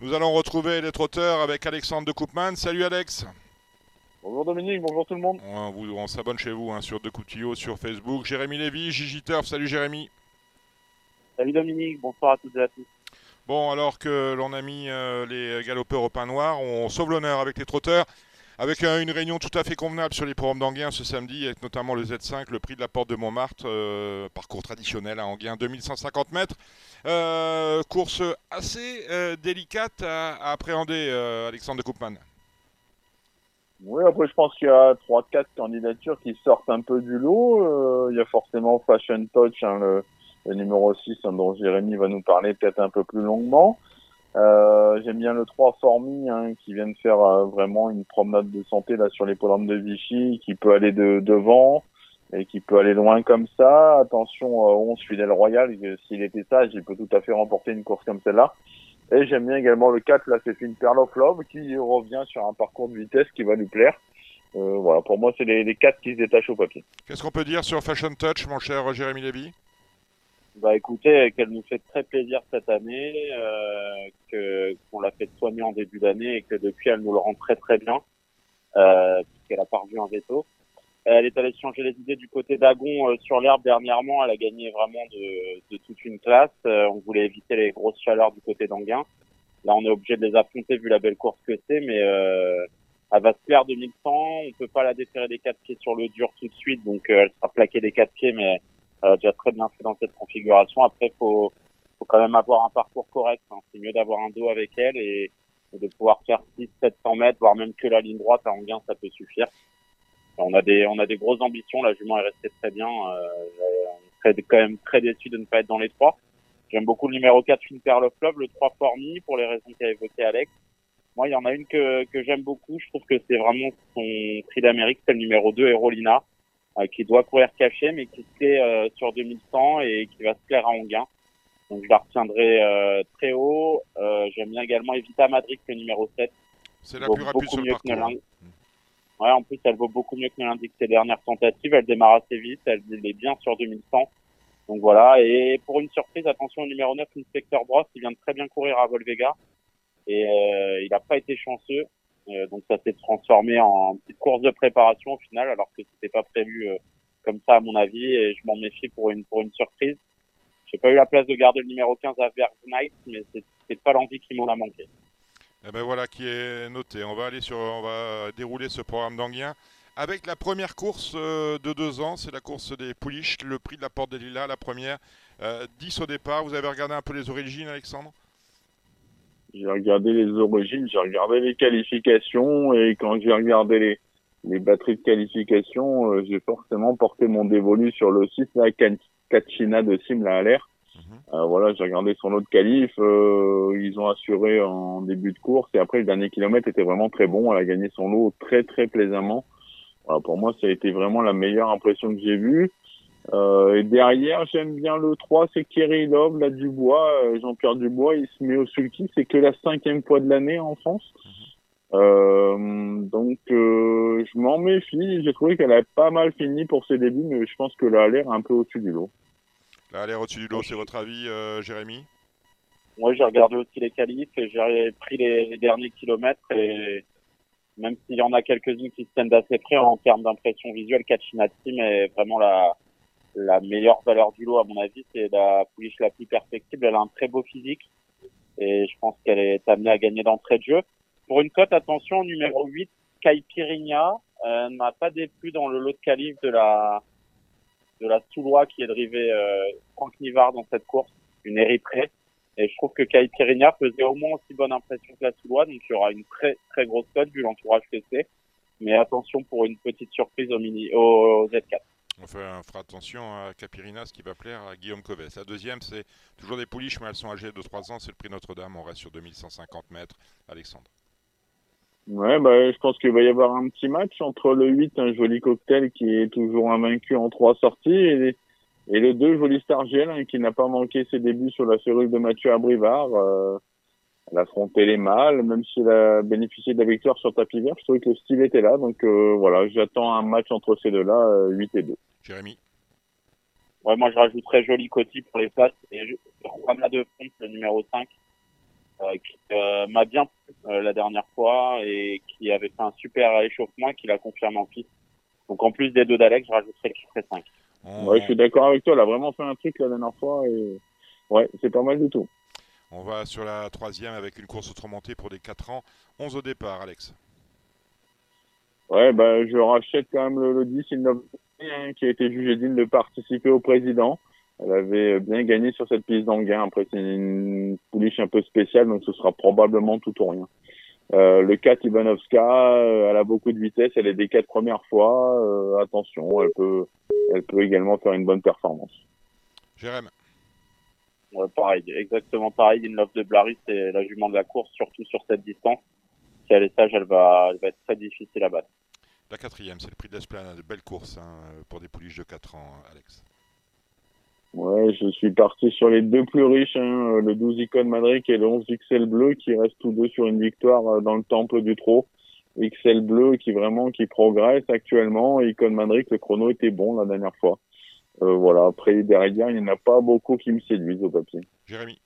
nous allons retrouver les trotteurs avec Alexandre de Koopman. Salut Alex. Bonjour Dominique, bonjour tout le monde. On, s'abonne chez vous hein, sur De Coutillo sur Facebook. Jérémy Lévy, Gigi Turf. Salut Jérémy. Salut Dominique, bonsoir à toutes et à tous. Bon, alors que l'on a mis euh, les galopeurs au pain noir, on sauve l'honneur avec les trotteurs. Avec une réunion tout à fait convenable sur les programmes d'Anguin ce samedi, avec notamment le Z5, le prix de la porte de Montmartre, euh, parcours traditionnel à Anguin, 2150 mètres. Euh, course assez euh, délicate à, appréhender, Alexandre de. Oui, après je pense qu'il y a 3-4 candidatures qui sortent un peu du lot. il y a forcément Fashion Touch, hein, numéro 6 hein, dont Jérémy va nous parler peut-être un peu plus longuement. Euh, J'aime bien le 3 Formi hein, qui vient de faire euh, vraiment une promenade de santé là sur les programmes de Vichy, qui peut aller de devant et qui peut aller loin comme ça. Attention, euh, 11 Fidèle Royal, s'il était sage, il peut tout à fait remporter une course comme celle-là. Et j'aime bien également le 4, là c'est une Pearl of Love qui revient sur un parcours de vitesse qui va lui plaire. Euh, voilà, pour moi c'est les, les 4 qui se détachent au papier. Qu'est-ce qu'on peut dire sur Fashion Touch, mon cher Jérémy Lévy? Bah écoutez, qu'elle nous fait très plaisir cette année, euh, que qu'on l'a fait soigner en début d'année et que depuis elle nous le rend très très bien, euh, puisqu'elle a pas revu un veto. Elle est allée changer les idées du côté d'Agon euh, sur l'herbe dernièrement. Elle a gagné vraiment de, de toute une classe. Euh, on voulait éviter les grosses chaleurs du côté d'Anguin. Là, on est obligé de les affronter vu la belle course que c'est, mais euh, elle va se plaire 2100. On peut pas la déterrer des quatre pieds sur le dur tout de suite, donc elle sera plaquée des quatre pieds, mais déjà très bien fait dans cette configuration. Après, faut, faut quand même avoir un parcours correct. Hein. C'est mieux d'avoir un dos avec elle et, de pouvoir faire 6 700 mètres, voire même que la ligne droite à Anguin, ça peut suffire. On a des, on a des grosses ambitions. La jument est restée très bien. Euh, on serait quand même très déçu de ne pas être dans les trois. J'aime beaucoup le numéro 4, Une Perle Love, le 3 Formi, pour les raisons qu'a évoqué Alex. Moi, il y en a une que, que j'aime beaucoup. Je trouve que c'est vraiment son prix d'Amérique, c'est le numéro 2, Erolina. Euh, qui doit courir caché, mais qui se plaît euh, sur 2100 et qui va se plaire à Anguin. Donc je la retiendrai euh, très haut. J'aime bien également Evita Madrid, le numéro 7. C'est la plus rapide sur le parcours. Ouais, en plus, elle vaut beaucoup mieux que ne l'indique ses dernières tentatives. Elle démarre assez vite. Elle, est bien sur 2100. Donc voilà. Et pour une surprise, attention au numéro 9, Inspector Bros, qui vient de très bien courir à Volvega. et il n'a pas été chanceux. Donc ça s'est transformé en petite course de préparation au final, alors que c'était pas prévu comme ça à mon avis, et je m'en méfie pour une pour une surprise. J'ai pas eu la place de garder le numéro 15 à Knight, mais c'est pas l'envie qui m'en a manqué. Eh ben voilà qui est noté. On va aller sur, on va dérouler ce programme d'Anguien avec la première course euh, de deux ans, c'est la course des Pouliches, le prix de la Porte des Lilas, la première. 10 euh, au départ. Vous avez regardé un peu les origines, Alexandre? J'ai regardé les origines, j'ai regardé les qualifications et quand j'ai regardé les, les batteries de qualification, euh, j'ai forcément porté mon dévolu sur le site la Kachina de Simla à l'air. Mhm. voilà, j'ai regardé son autre qualif. ils ont assuré en début de course et après le dernier kilomètre était vraiment très bon. Elle a gagné son lot très très plaisamment pour moi, ça a été vraiment la meilleure impression que j'ai vue. Euh, et derrière, j'aime bien le 3, c'est Kerry Love, là, Dubois, euh, Jean-Pierre Dubois, il se met au sulky, c'est que la cinquième fois de l'année en France. Euh, donc, euh, je m'en méfie. J'ai trouvé qu'elle avait pas mal fini pour ses débuts, mais je pense que là, elle est un peu au-dessus du lot. Là, elle est au-dessus du lot, c'est votre avis, euh, Jérémy? Moi, j'ai regardé aussi les qualifs, j'ai pris les, les derniers kilomètres et même s'il y en a quelques-unes qui se tiennent d'assez près en termes d'impression visuelle, Kachinati est vraiment la, la meilleure valeur du lot à mon avis. C'est la pouliche la plus perfectible. Elle a un très beau physique et je pense qu'elle est amenée à gagner d'entrée de jeu. Pour une cote, attention, numéro 8, Caipirinha euh, n'a pas déplu dans le lot de calife de la de la Soulois qui est drivé euh, Franck Nivard dans cette course, une Érythrée. Et je trouve que Kai Pirinia faisait au moins aussi bonne impression que la Soulois, donc il y aura une très très grosse cote vu l'entourage que c'est. Mais attention pour une petite surprise au, mini, au, Z4. On, fait, fera attention à Capirina, ce qui va plaire à Guillaume Covet. La deuxième, c'est toujours des pouliches, mais elles sont âgées de 3 ans. C'est le prix Notre-Dame. On reste sur 2150 mètres. Alexandre. Ouais, bah, je pense qu'il va y avoir un petit match entre le 8, un joli cocktail qui est toujours invaincu en trois sorties, et et le 2, Joli Stargel, hein, qui n'a pas manqué ses débuts sur la férule de Mathieu Abrivard. Euh, elle a affronté les mâles, même si elle a bénéficié de la victoire sur tapis vert. Je trouvais que le style était là. Donc euh, voilà, j'attends un match entre ces deux-là, 8 euh, et 2. Jérémy Ouais, moi je rajouterais Joli Coty pour les places. Et Juana de Fonte, le numéro 5, euh, qui euh, m'a bien plu la dernière fois et qui avait fait un super échauffement et qui l'a confirmé en piste. Donc en plus des deux d'Alex, je rajouterais le chiffre 5. Ouais, je suis d'accord avec toi. Elle a vraiment fait un truc la dernière fois et ouais, c'est pas mal du tout. On va sur la troisième avec une course montée pour des 4 ans. 11 au départ, Alex. Ouais, bah, je rachète quand même le, 10 hein, qui a été jugé digne de participer au président. Elle avait bien gagné sur cette piste d'Anguin. Après, c'est une pouliche un peu spéciale, donc ce sera probablement tout ou rien. Euh, le 4 Ivanovska, euh, elle a beaucoup de vitesse, elle est des quatre premières fois. Euh, attention, elle peut, elle peut également faire une bonne performance. Jérém. Ouais, pareil, exactement pareil. Une Love de Blary, c'est la jument de la course, surtout sur cette distance. Si elle est sage, elle va, elle va être très difficile à battre. La quatrième, c'est le prix de l'Esplanade. Belle course hein, pour des pouliches de 4 ans, Alex. Ouais, je suis parti sur les deux plus riches, hein, le 12 Icon Madrid et le 11 XL Bleu, qui restent tous deux sur une victoire euh, dans le temple du trot. XL Bleu qui vraiment qui progresse actuellement. Icon Madrid, le chrono était bon la dernière fois. Euh, voilà. Après derrière, il n'y en a pas beaucoup qui me séduisent au papier. Jérémy.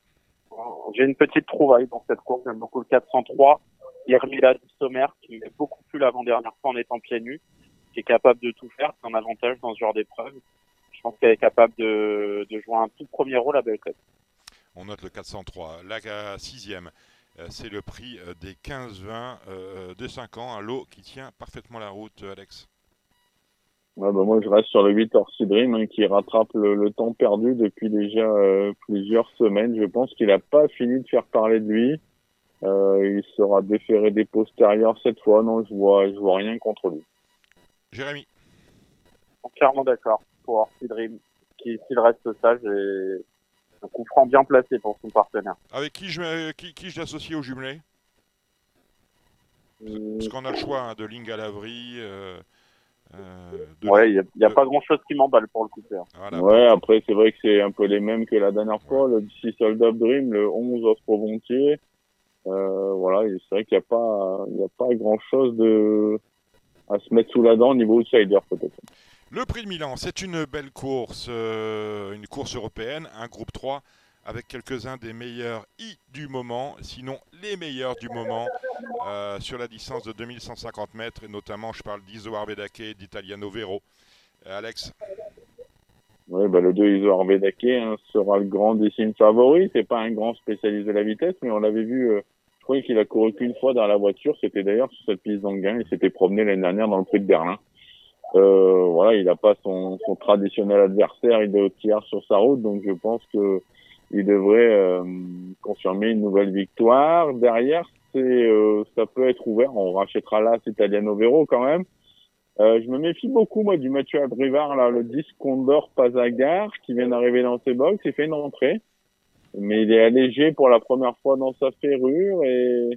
J'ai une petite trouvaille dans cette course. J'aime beaucoup le 403. Hermila du Sommer qui m'est beaucoup plus l'avant-dernière fois en étant pieds nus, qui est capable de tout faire. C'est un avantage dans ce genre d'épreuve je pense qu'elle est capable de, jouer un tout premier rôle à Belcote. On note le 403. La sixième, euh, c'est le prix euh, des 15-20 euh, de 5 ans, un lot qui tient parfaitement la route, Alex. Bah moi, je reste sur le 8 Orsi Dream hein, qui rattrape le, temps perdu depuis déjà plusieurs semaines. Je pense qu'il n'a pas fini de faire parler de lui. il sera déféré des postérieurs cette fois. Non, je vois, je vois rien contre lui. Jérémy. Entièrement d'accord pour Dream, qui, s'il reste sage, est un coup franc bien placé pour son partenaire. Avec qui je, qui, qui je l'associe au jumelé? Parce qu'on a le choix hein, de Ling à l'abri. Euh, euh, ouais, il n'y a, pas grand chose qui m'emballe pour le coup. Voilà. Ouais, après, c'est vrai que c'est un peu les mêmes que la dernière fois. Le 6 Sold Up Dream, le 11 Osprey Volontiers. Euh, voilà, c'est vrai qu'il n'y a pas, il a pas grand chose de, à se mettre sous la dent au niveau outsider peut-être. Le prix de Milan, c'est une belle course, euh, une course européenne, un groupe 3 avec quelques-uns des meilleurs I du moment, sinon les meilleurs du moment, euh, sur la distance de 2150 mètres, et notamment je parle d'Iso Arbedache et d'Italiano Vero. Euh, Alex Oui, bah, le 2 Iso Arbedache hein, sera le grand décime favori. C'est pas un grand spécialiste de la vitesse, mais on l'avait vu, euh, je crois qu'il a couru qu'une fois dans la voiture. C'était d'ailleurs sur cette piste d'Anguin. Il s'était promené l'année dernière dans le prix de Berlin. Voilà, il n'a pas son, son, traditionnel adversaire, il est tiers sur sa route, donc je pense que il devrait euh, confirmer une nouvelle victoire. Derrière, c'est euh, ça peut être ouvert. On rachètera là Italiano Vero quand même. Euh, je me méfie beaucoup moi du Mathieu Abrivard là, le 10 Condor Pazagar qui vient d'arriver dans ses box. Il fait une rentrée, mais il est allégé pour la première fois dans sa ferrure et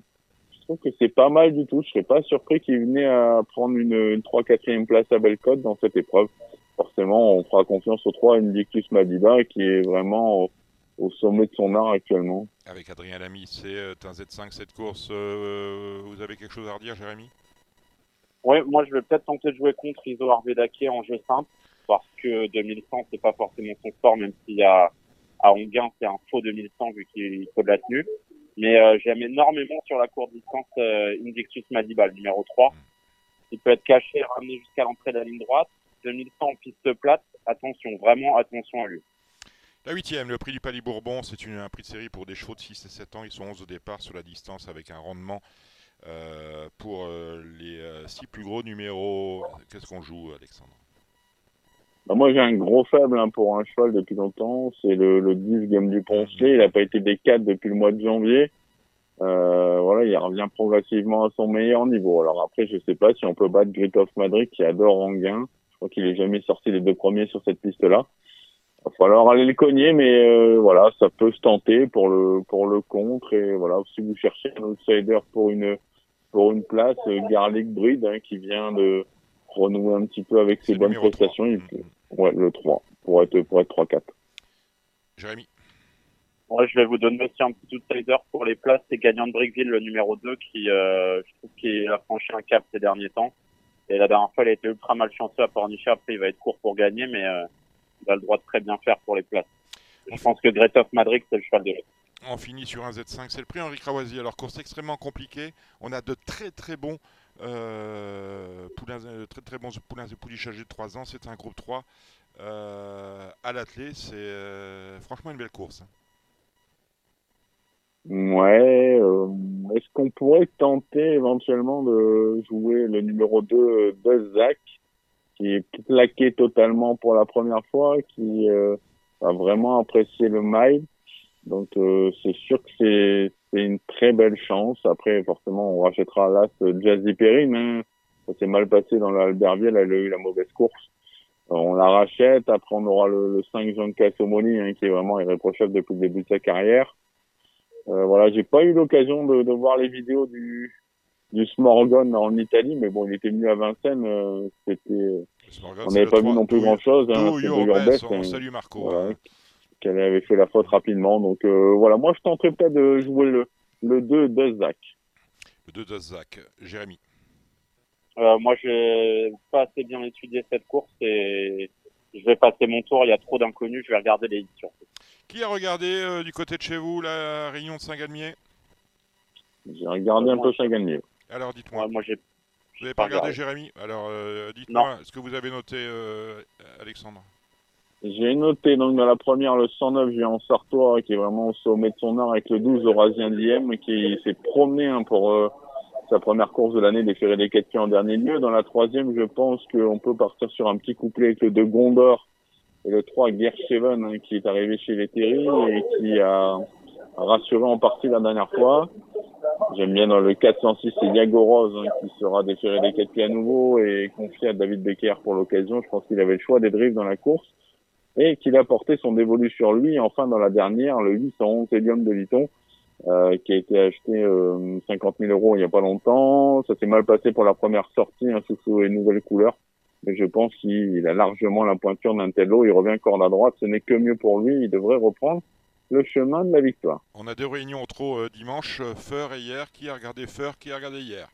je trouve que c'est pas mal du tout. Je serais pas surpris qu'il venait à prendre une, une 3 4 place à Bellecote dans cette épreuve. Forcément, on fera confiance aux 3 Invictus Madiba qui est vraiment au sommet de son art actuellement. Avec Adrien Lamy, c'est euh, un Z5 cette course. Euh, vous avez quelque chose à redire, Jérémy? Oui, moi je vais peut-être tenter de jouer contre Iso Arvedake en jeu simple, parce que 2100 c'est pas forcément son sport, même s'il y a à Onguin c'est un faux 2100 vu qu'il faut de la tenue. Mais euh, j'aime énormément sur la courte distance euh, Indictus Madibal, numéro 3. Il peut être caché, ramené jusqu'à l'entrée de la ligne droite. 2100 en piste plate, attention, vraiment attention à lui. La huitième, le prix du Palais Bourbon, c'est un prix de série pour des chevaux de 6 et 7 ans. Ils sont 11 au départ sur la distance avec un rendement euh, pour euh, les 6 euh, plus gros numéros. Qu'est-ce qu'on joue, Alexandre? Bah Moi, j'ai un gros faible hein, pour un cheval depuis longtemps. C'est le, le 10 Game du Poncelet. Il n'a pas été des 4 depuis le mois de janvier. voilà, il revient progressivement à son meilleur niveau. Alors après, je sais pas si on peut battre Grit of Madrid qui adore Anguin. Je crois qu'il est jamais sorti les deux premiers sur cette piste-là. Il va falloir aller le cogner, mais euh, voilà, ça peut se tenter pour le pour le contre. Et voilà, si vous cherchez un outsider pour une pour une place, euh, Garlic Breed hein, qui vient de renouer un petit peu avec ses bonnes prestations, il peut, ouais, le 3 pour être pour être 3-4. Jérémy. Ouais, je vais vous donner aussi un petit outsider pour les places. C'est Gagnant de Brickville, le numéro 2, qui, euh, je trouve qu'il a franchi un cap ces derniers temps. Et la dernière fois, il a été ultra malchanceux à Pornichet. Après, il va être court pour gagner, mais euh, il a le droit de très bien faire pour les places. Je pense que Greta Madrid, c'est le choix de on finit sur un Z5, c'est le prix Henri Krawasi. Alors course extrêmement compliquée, on a de très très bons euh, poulains, euh, très très bons poulains et pouliches âgés de 3 ans. C'est un groupe 3 euh, à l'athlé. C'est euh, franchement une belle course. Ouais. Est-ce qu'on pourrait tenter éventuellement de jouer le numéro 2 de Zach? Qui est plaqué totalement pour la première fois, qui euh, a vraiment apprécié le mile. Donc euh, c'est sûr que c'est une très belle chance. Après forcément on rachètera l'as Jazzy Perrine. Hein. Ça s'est mal passé dans l'Albertville, elle a eu la mauvaise course. on la rachète. Après on aura le, le 5 Jean Cassomoni hein, qui est vraiment irréprochable depuis le début de sa carrière. Euh, voilà, j'ai pas eu l'occasion de voir les vidéos du du Smorgon en Italie, mais bon, il était venu à Vincennes, euh, c'était, on n'avait pas vu non plus grand chose. Hein, on hein. salue Marco. Voilà, hein. Qu'elle avait fait la faute rapidement. Donc euh, voilà, moi je tenterais peut-être de jouer le, le 2 de Zach. Le 2 de Zach. Jérémy. Euh, moi, je n'ai pas assez bien étudié cette course et je vais passer mon tour. Il y a trop d'inconnus. Je vais regarder l'édition. Qui a regardé euh, du côté de chez vous la réunion de Saint-Galmier? J'ai regardé un peu Saint-Galmier. Alors dites-moi. moi j'ai. Vous n'avez pas regardé, Jérémy Alors euh, dites-moi ce que vous avez noté, euh, Alexandre. J'ai noté donc dans la première le 109 Géant Sartois qui est vraiment au sommet de son art avec le 12 Eurasien Diem qui s'est promené hein, pour euh, sa première course de l'année des Ferré des Quêtes en dernier lieu. Dans la troisième, je pense qu'on peut partir sur un petit couplet avec le 2 Gondor et le 3 Gersheven hein, qui est arrivé chez les Terry et qui a rassuré en partie la dernière fois. J'aime bien dans le 406, c'est Yago Rose hein, qui sera déféré des quatre pieds à nouveau et confié à David Becker pour l'occasion. Je pense qu'il avait le choix des drifts dans la course et qu'il a porté son dévolu sur lui. Enfin, dans la dernière, le 811 Helium de Liton, euh, qui a été acheté euh, 50 000 euros il n'y a pas longtemps. Ça s'est mal passé pour la première sortie, hein, sous les nouvelles couleurs. Mais je pense qu'il a largement la pointure d'un tel Il revient corde à droite. Ce n'est que mieux pour lui. Il devrait reprendre le chemin de la victoire. On a deux réunions trop euh, dimanche, euh, Feur et hier. Qui a regardé Feur Qui a regardé hier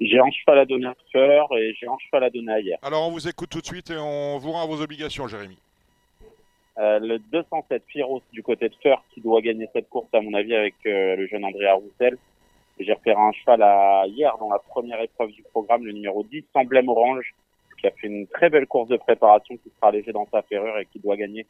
J'ai un cheval à donner à Feur et j'ai un cheval à donner à hier. Alors on vous écoute tout de suite et on vous rend à vos obligations, Jérémy. Euh, le 207 Firos du côté de Feur qui doit gagner cette course à mon avis avec euh, le jeune Andrea Roussel. J'ai repéré un cheval à, hier dans la première épreuve du programme, le numéro 10, Emblème Orange, qui a fait une très belle course de préparation, qui sera léger dans sa ferrure et qui doit gagner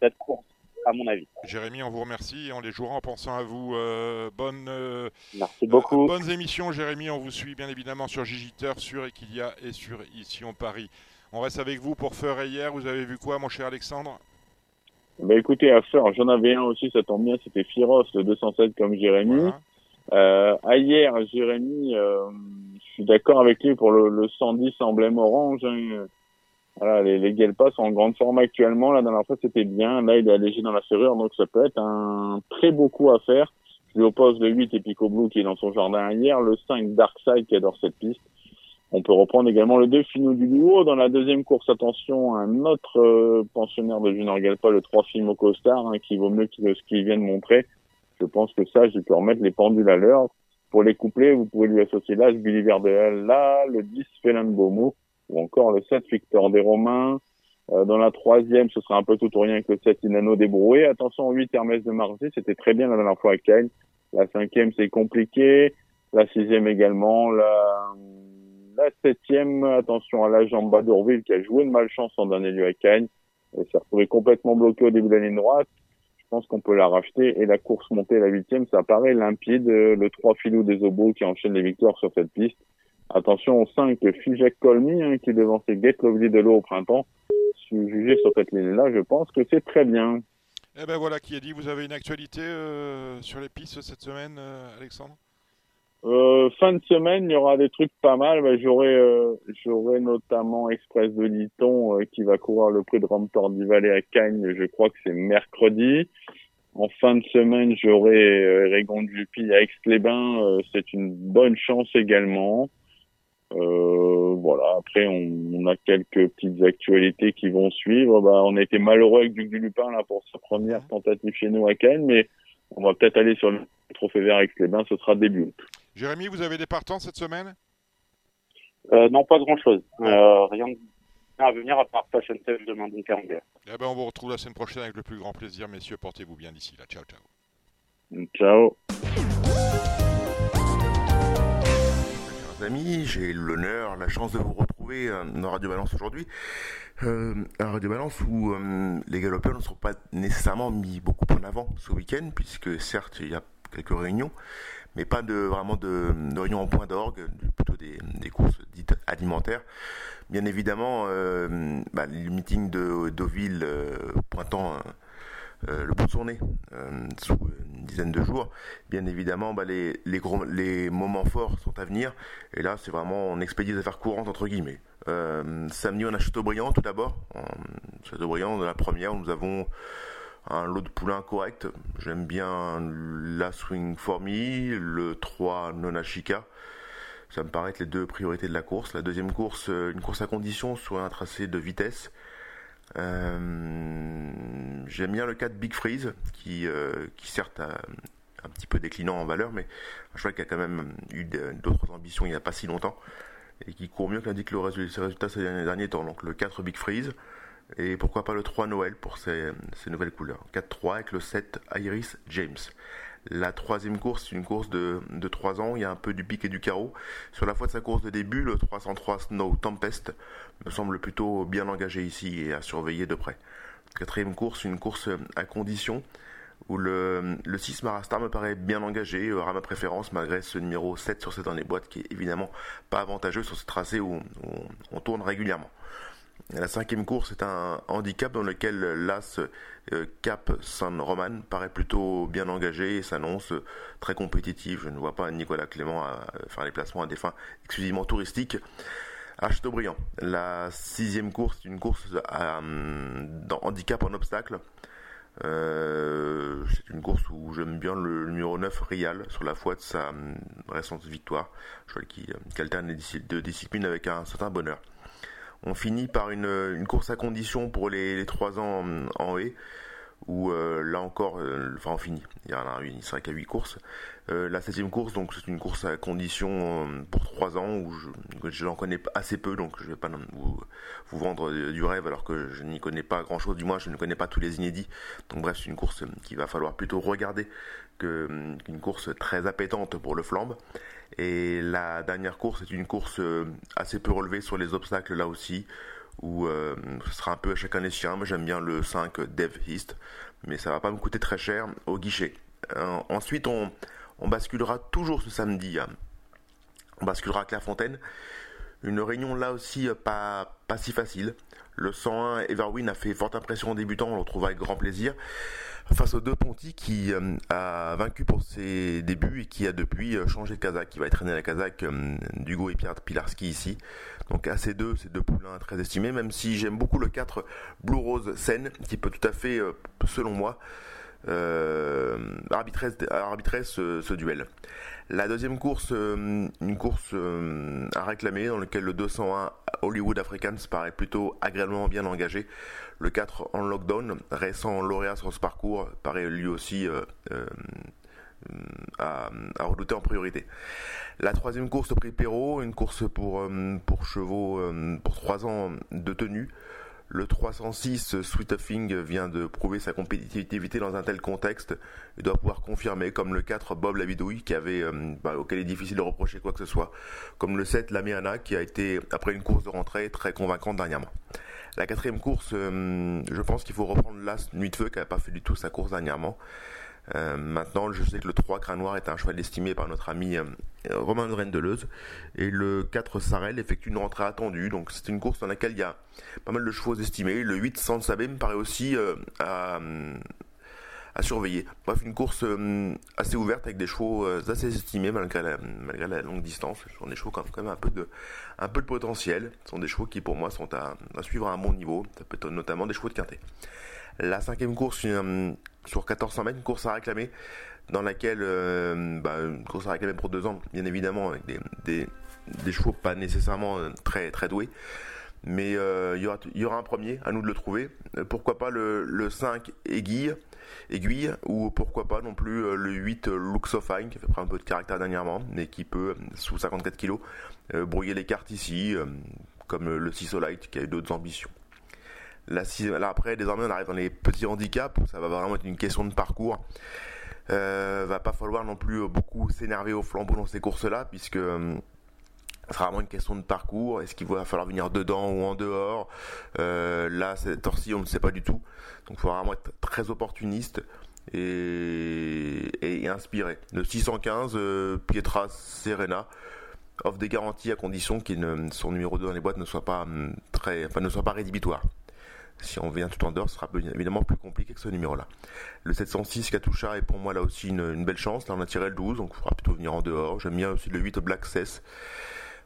cette course à mon avis. Jérémy, on vous remercie et on les jouera en pensant à vous. Euh, bonne, euh, Merci beaucoup. bonnes émissions, Jérémy. On vous suit bien évidemment sur Gigiteur, sur Equilia et sur Ici en Paris. On reste avec vous pour Feur et hier. Vous avez vu quoi, mon cher Alexandre? Bah écoutez, à Feur, j'en avais un aussi, ça tombe bien, c'était Firos, le 207 comme Jérémy. Euh, à hier, Jérémy, euh, je suis d'accord avec lui pour le, le 110 emblème orange. Hein. Voilà, les, les sont en grande forme actuellement. La dernière fois, c'était bien. Là, il est allégé dans la serrure, donc ça peut être un très beau coup à faire. Je lui oppose le 8 Epico Blue qui est dans son jardin hier, le 5 Darkside qui adore cette piste. On peut reprendre également le 2 Fino du Luo. Dans la deuxième course, attention, un autre euh, pensionnaire de Junior Gelpa, le 3 Fimo Costar, hein, qui vaut mieux que ce qu'il vient de montrer. Je pense que ça, je peux remettre les pendules à l'heure. Pour les coupler, vous pouvez lui associer l'As Billy Verdel, là, le 10 Félan Beaumont, ou encore le 7 Victor des Romains. Euh, dans la troisième, ce sera un peu tout ou rien avec le 7 Inano débrouillé. Attention, 8 Hermès de Marseille, c'était très bien la dernière fois à Cannes. La cinquième, c'est compliqué. La sixième également. La, la septième, attention à la jambe d'Orville qui a joué une malchance en dernier lieu à Cannes. Elle s'est retrouvée complètement bloquée au début de la ligne droite. Je pense qu'on peut la racheter. Et la course montée, la huitième, ça paraît limpide. Le 3 Filou des Obos qui enchaîne les victoires sur cette piste. Attention au 5, Fijek Colmy, hein, qui devançait Get Lovely de l'eau au printemps. Si vous jugez sur cette ligne-là, je pense que c'est très bien. Eh ben voilà qui est dit. Vous avez une actualité euh, sur les pistes cette semaine, euh, Alexandre? Euh, fin de semaine, il y aura des trucs pas mal. Ben, j'aurai, j'aurai notamment Express de Liton qui va courir le prix de Ramptor du Valais à Cagnes. Je crois que c'est mercredi. En fin de semaine, j'aurai Régon de Lupi à Aix-les-Bains. c'est une bonne chance également. Voilà. Après, on, on, a quelques petites actualités qui vont suivre. Bah, on a été malheureux avec Duc du Lupin là pour sa première tentative chez nous à Cannes, mais on va peut-être aller sur le trophée vert avec les bains. Ce sera début août. Jérémy, vous avez des partants cette semaine? Euh, Non, pas grand-chose. Euh, rien à venir à part Fashion Sale demain donc à eh ben, On vous retrouve la semaine prochaine avec le plus grand plaisir. Messieurs, portez-vous bien d'ici là. Ciao, ciao. Ciao. Amis, j'ai l'honneur, la chance de vous retrouver euh, dans Radio Balance aujourd'hui. Euh, Radio Balance où euh, les galopeurs ne sont pas nécessairement mis beaucoup en avant ce week-end, puisque certes il y a quelques réunions, mais pas de vraiment de, de réunion en point d'orgue, plutôt des, courses dites alimentaires. Bien évidemment, euh, bah, le meeting de Deauville pointant euh, le bout de euh, sous une dizaine de jours. Bien évidemment, bah, les, les, les moments forts sont à venir. Et là, c'est vraiment on expédie des affaires courantes entre guillemets. Euh, samedi, on a Châteaubriand tout d'abord. Châteaubriand, de la première, nous avons un lot de poulains correct. J'aime bien la Swing for Me, le 3 Nonachika. Ça me paraît être les deux priorités de la course. La deuxième course, euh, une course à condition sur un tracé de vitesse. Euh, J'aime bien le 4 Big Freeze, qui, euh, qui certes a un petit peu déclinant en valeur, mais un cheval qui a quand même eu d'autres ambitions il n'y a pas si longtemps, et qui court mieux que l'indique le résultat, ses résultats ces derniers temps. Donc le 4 Big Freeze, et pourquoi pas le 3 Noël pour ces, ces nouvelles couleurs. 4-3 avec le 7 Iris James. La troisième course, c'est une course de, de 3 ans. Il y a un peu du pic et du carreau. Sur la fois de sa course de début, le 303 Snow Tempest me semble plutôt bien engagé ici et à surveiller de près. Quatrième course, une course à condition où le, le 6 Marastar me paraît bien engagé, à ma préférence, malgré ce numéro 7 sur cette année boîte qui est évidemment pas avantageux sur ce tracé où on tourne régulièrement. La cinquième course est un handicap dans lequel l'As euh, Cap San Roman paraît plutôt bien engagé et s'annonce très compétitif. Je ne vois pas Nicolas Clément à faire les placements à des fins exclusivement touristiques. À Chateaubriand, la sixième course est une course à, dans handicap en obstacle. Euh, c'est une course où j'aime bien le, numéro 9 Rial sur la foi de sa récente victoire. Je vois qui, qui alterne les deux disciplines avec un certain bonheur. On finit par une, course à condition pour les, les 3 ans en, haie, où euh, là encore, euh, enfin on finit, il y en a une, il sera qu'à 8 courses. Euh, la septième course, donc c'est une course à condition pour 3 ans où je, je l'en connais assez peu, donc je vais pas vous, vous vendre du rêve alors que je n'y connais pas grand chose, du moins je ne connais pas tous les inédits. Donc bref, c'est une course qu'il va falloir plutôt regarder qu'une course très appétante pour le flambe. Et la dernière course est une course assez peu relevée sur les obstacles là aussi, où euh, ce sera un peu à chacun les siens. Moi j'aime bien le 5 Dev East, mais ça va pas me coûter très cher au guichet. Euh, ensuite on, basculera toujours ce samedi. Hein. On basculera à Clairefontaine. Une réunion là aussi euh, pas, si facile. Le 101 Everwin a fait forte impression en débutant, on le retrouve avec grand plaisir. Face aux deux Ponty qui a vaincu pour ses débuts et qui a depuis changé de Kazakh, qui va être traîné à la Kazakh d'Hugo et Pierre Pilarski ici. Donc à ces deux, ces deux poulains très estimés, même si j'aime beaucoup le 4 Blue Rose Sen, qui peut tout à fait, euh, selon moi, euh, arbitrer, ce, duel. La deuxième course, euh, une course euh, à réclamer dans laquelle le 201 Hollywood Africans paraît plutôt agréablement bien engagé. Le 4 en lockdown, récent lauréat sur ce parcours, paraît lui aussi à, à, redouter en priorité. La troisième course au prix Perrault, une course pour, euh, pour chevaux euh, pour 3 ans de tenue. Le 306 Sweet Thing vient de prouver sa compétitivité dans un tel contexte et doit pouvoir confirmer, comme le 4 Bob avait, euh, bah, auquel il est difficile de reprocher quoi que ce soit, comme le 7 Lamiana qui a été, après une course de rentrée, très convaincante dernièrement. La quatrième course, je pense qu'il faut reprendre l'As Nuit de Feu qui n'a pas fait du tout sa course dernièrement. Euh, maintenant, je sais que le 3 Crin Noir est un cheval estimé par notre ami euh, Romain de Rennes-Deleuze. Et le 4 Sarel effectue une rentrée attendue. Donc c'est une course dans laquelle il y a pas mal de chevaux estimés. Le 8 Sansabé me paraît aussi euh, à, surveiller. Bref, une course assez ouverte avec des chevaux assez estimés malgré la, longue distance. Ce sont des chevaux quand même un peu de, un peu de potentiel. Ce sont des chevaux qui pour moi sont à, à suivre à un bon niveau. Ça peut être notamment des chevaux de quintet. La cinquième course, une, sur 1400 mètres, une course à réclamer, dans laquelle, euh, bah, une course à réclamer pour deux ans, bien évidemment, avec des, chevaux pas nécessairement euh, très, doués. Mais euh, il y, aura, un premier, à nous de le trouver. pourquoi pas le, le 5 aiguille, aiguille, ou pourquoi pas non plus le 8 Luxofine, qui a fait un peu de caractère dernièrement, mais qui peut, sous 54 kg, brouiller les cartes ici, comme le 6 Light, qui a eu d'autres ambitions. Là, après, désormais, on arrive dans les petits handicaps où ça va vraiment être une question de parcours. Euh, va pas falloir non plus beaucoup s'énerver au flambeau dans ces courses-là, puisque euh, ce sera vraiment une question de parcours. Est-ce qu'il va falloir venir dedans ou en dehors? Euh, Là, cette torsi, on ne sait pas du tout. Donc, il faut vraiment être très opportuniste et, et, inspiré. Le 615, euh, Pietra Serena offre des garanties à condition qu'il son numéro 2 dans les boîtes ne soit pas hum, très, enfin, ne soit pas rédhibitoire. Si on vient tout en dehors, ce sera évidemment plus compliqué que ce numéro-là. Le 706 Katusha est pour moi là aussi une, belle chance. Là, on a tiré le 12, donc il faudra plutôt venir en dehors. J'aime bien aussi le 8 Black Cess,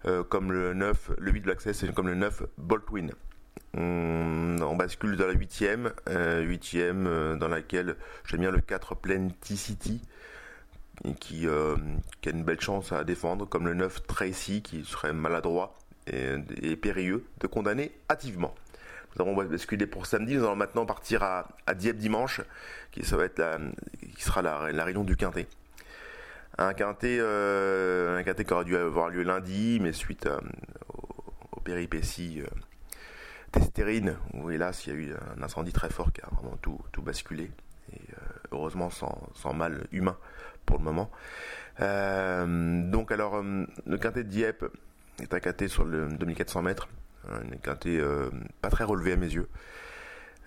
euh, comme le 9, le 8 Black Cess et comme le 9 Boltwin. On, bascule dans la 8ème, euh, 8ème euh, dans laquelle j'aime bien le 4 Plenty euh, qui a une belle chance à défendre, comme le 9 Tracy qui serait maladroit et périlleux de condamner hâtivement. Nous avons basculé pour samedi. Nous allons maintenant partir à, Dieppe dimanche, qui, sera la, réunion du Quintet. Un Quintet, euh, un Quintet qui aurait dû avoir lieu lundi, mais suite euh, aux, péripéties euh, d'Estérine, où hélas il y a eu un incendie très fort qui a vraiment tout, basculé. Et euh, heureusement sans, mal humain pour le moment. Euh, donc alors, le Quintet de Dieppe est un Quintet sur le 2400 mètres un quintet euh, pas très relevé à mes yeux.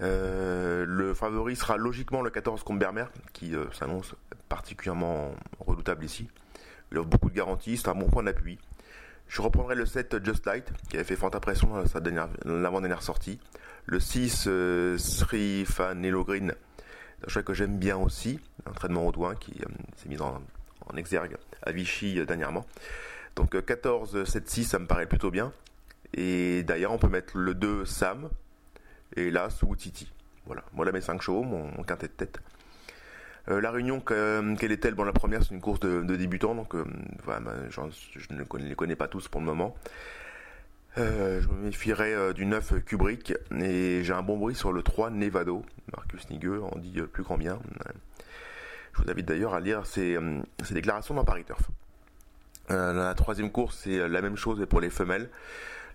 Euh, le favori sera logiquement le 14 Combermer, qui euh, s'annonce particulièrement redoutable ici. Il a beaucoup de garanties, c'est un bon point d'appui. Je reprendrai le 7 Just Light, qui avait fait forte impression dans sa dernière, l'avant-dernière sortie. Le 6 Sri Fanelo Green, un choix que j'aime bien aussi, l'entraînement au doigt qui s'est mis en, en, exergue à Vichy dernièrement. Donc 14 7 6 ça me paraît plutôt bien. Et d'ailleurs, on peut mettre le 2 Sam et là sous Titi. Voilà, voilà mes 5 chevaux, mon, quintet de tête. Euh, la réunion, quelle est-elle? Bon, la première, c'est une course de, débutants, donc euh, voilà, bah, je ne les connais pas tous pour le moment. je me méfierais du 9 Kubrick et j'ai un bon bruit sur le 3 Nevado. Marcus Nigueux en dit plus grand bien. Je vous invite d'ailleurs à lire ses, ses déclarations dans Paris Turf. la troisième course, c'est la même chose pour les femelles.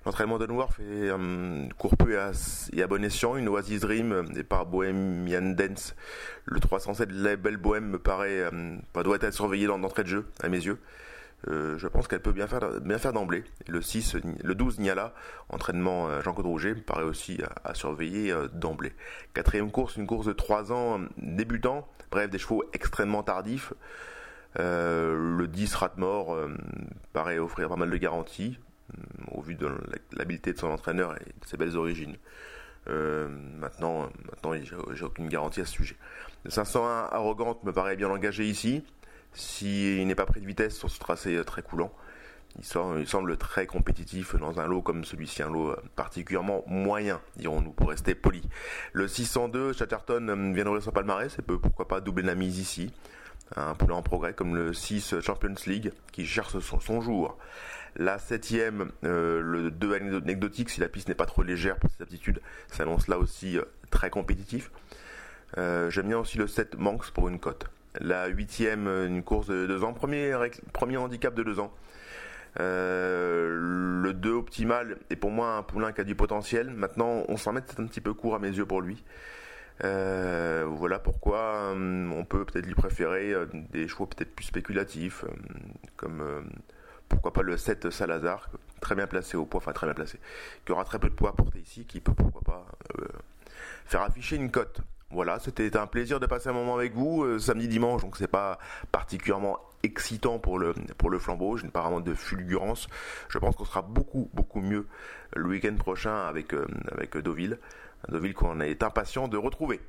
L'entraînement euh, court peu et à, bon escient. Une Oasis Dream et par Bohemian Dance. Le 307 de la Belle Bohème me paraît euh, doit être surveillé dans l'entrée de jeu, à mes yeux. Euh, je pense qu'elle peut bien faire, bien faire d'emblée. Le 6, le 12 Niala, entraînement euh, Jean-Claude Rouget, me paraît aussi à, surveiller d'emblée. Quatrième course, une course de 3 ans débutant, bref, des chevaux extrêmement tardifs. le 10 Ratmore paraît offrir pas mal de garanties au vu de l'habileté de son entraîneur et de ses belles origines. Euh, maintenant, maintenant j'ai aucune garantie à ce sujet. Le 501 arrogante me paraît bien engagé ici. S'il n'est pas pris de vitesse sur ce tracé très coulant, il, semble très compétitif dans un lot comme celui-ci, un lot particulièrement moyen, dirons-nous, pour rester poli. Le 602, Chatterton vient d'ouvrir son palmarès et peut pourquoi pas doubler la mise ici. Un poulet en progrès comme le 6 Champions League qui cherche son jour. La septième, euh, le 2 anecdotique, si la piste n'est pas trop légère pour ses aptitudes, s'annonce là aussi euh, très compétitif. Euh, j'aime bien aussi le 7 Manx pour une cote. La huitième, une course de 2 ans, premier, premier handicap de 2 ans. le 2 optimal est pour moi un poulain qui a du potentiel. Maintenant, on s'en met un petit peu court à mes yeux pour lui. voilà pourquoi on peut peut-être lui préférer des chevaux peut-être plus spéculatifs, comme pourquoi pas le 7 Salazar, très bien placé au poids, enfin très bien placé, qui aura très peu de poids à porter ici, qui peut pourquoi pas euh, faire afficher une cote. Voilà, c'était un plaisir de passer un moment avec vous euh, samedi dimanche, donc c'est pas particulièrement excitant pour le pour le flambeau, je n'ai pas vraiment de fulgurance. Je pense qu'on sera beaucoup beaucoup mieux le week-end prochain avec euh, avec Deauville, Deauville qu'on est impatient de retrouver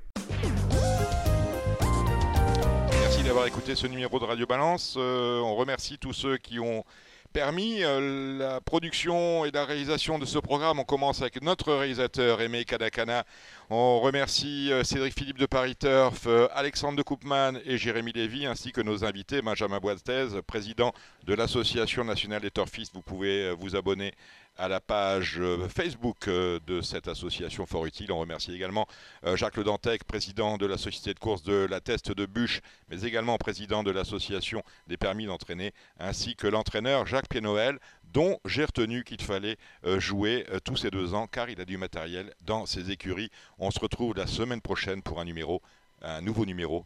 d'avoir écouté ce numéro de Radio Balance. On remercie tous ceux qui ont permis euh, la production et la réalisation de ce programme. On commence avec notre réalisateur Aimé Kadakana. On remercie euh, Cédric Philippe de Paris Turf, Alexandre de Koopman et Jérémy Lévy, ainsi que nos invités, Benjamin Boistez, président de l'Association nationale des turfistes. Vous pouvez vous abonner à la page euh, Facebook euh, de cette association fort utile. On remercie également euh, Jacques Le Dantec, président de la société de course de la Teste de Bûche, mais également président de l'association des permis d'entraîner, ainsi que l'entraîneur Jacques Pied-Noël, dont j'ai retenu qu'il fallait jouer tous ces deux ans car il a du matériel dans ses écuries. On se retrouve la semaine prochaine pour un nouveau numéro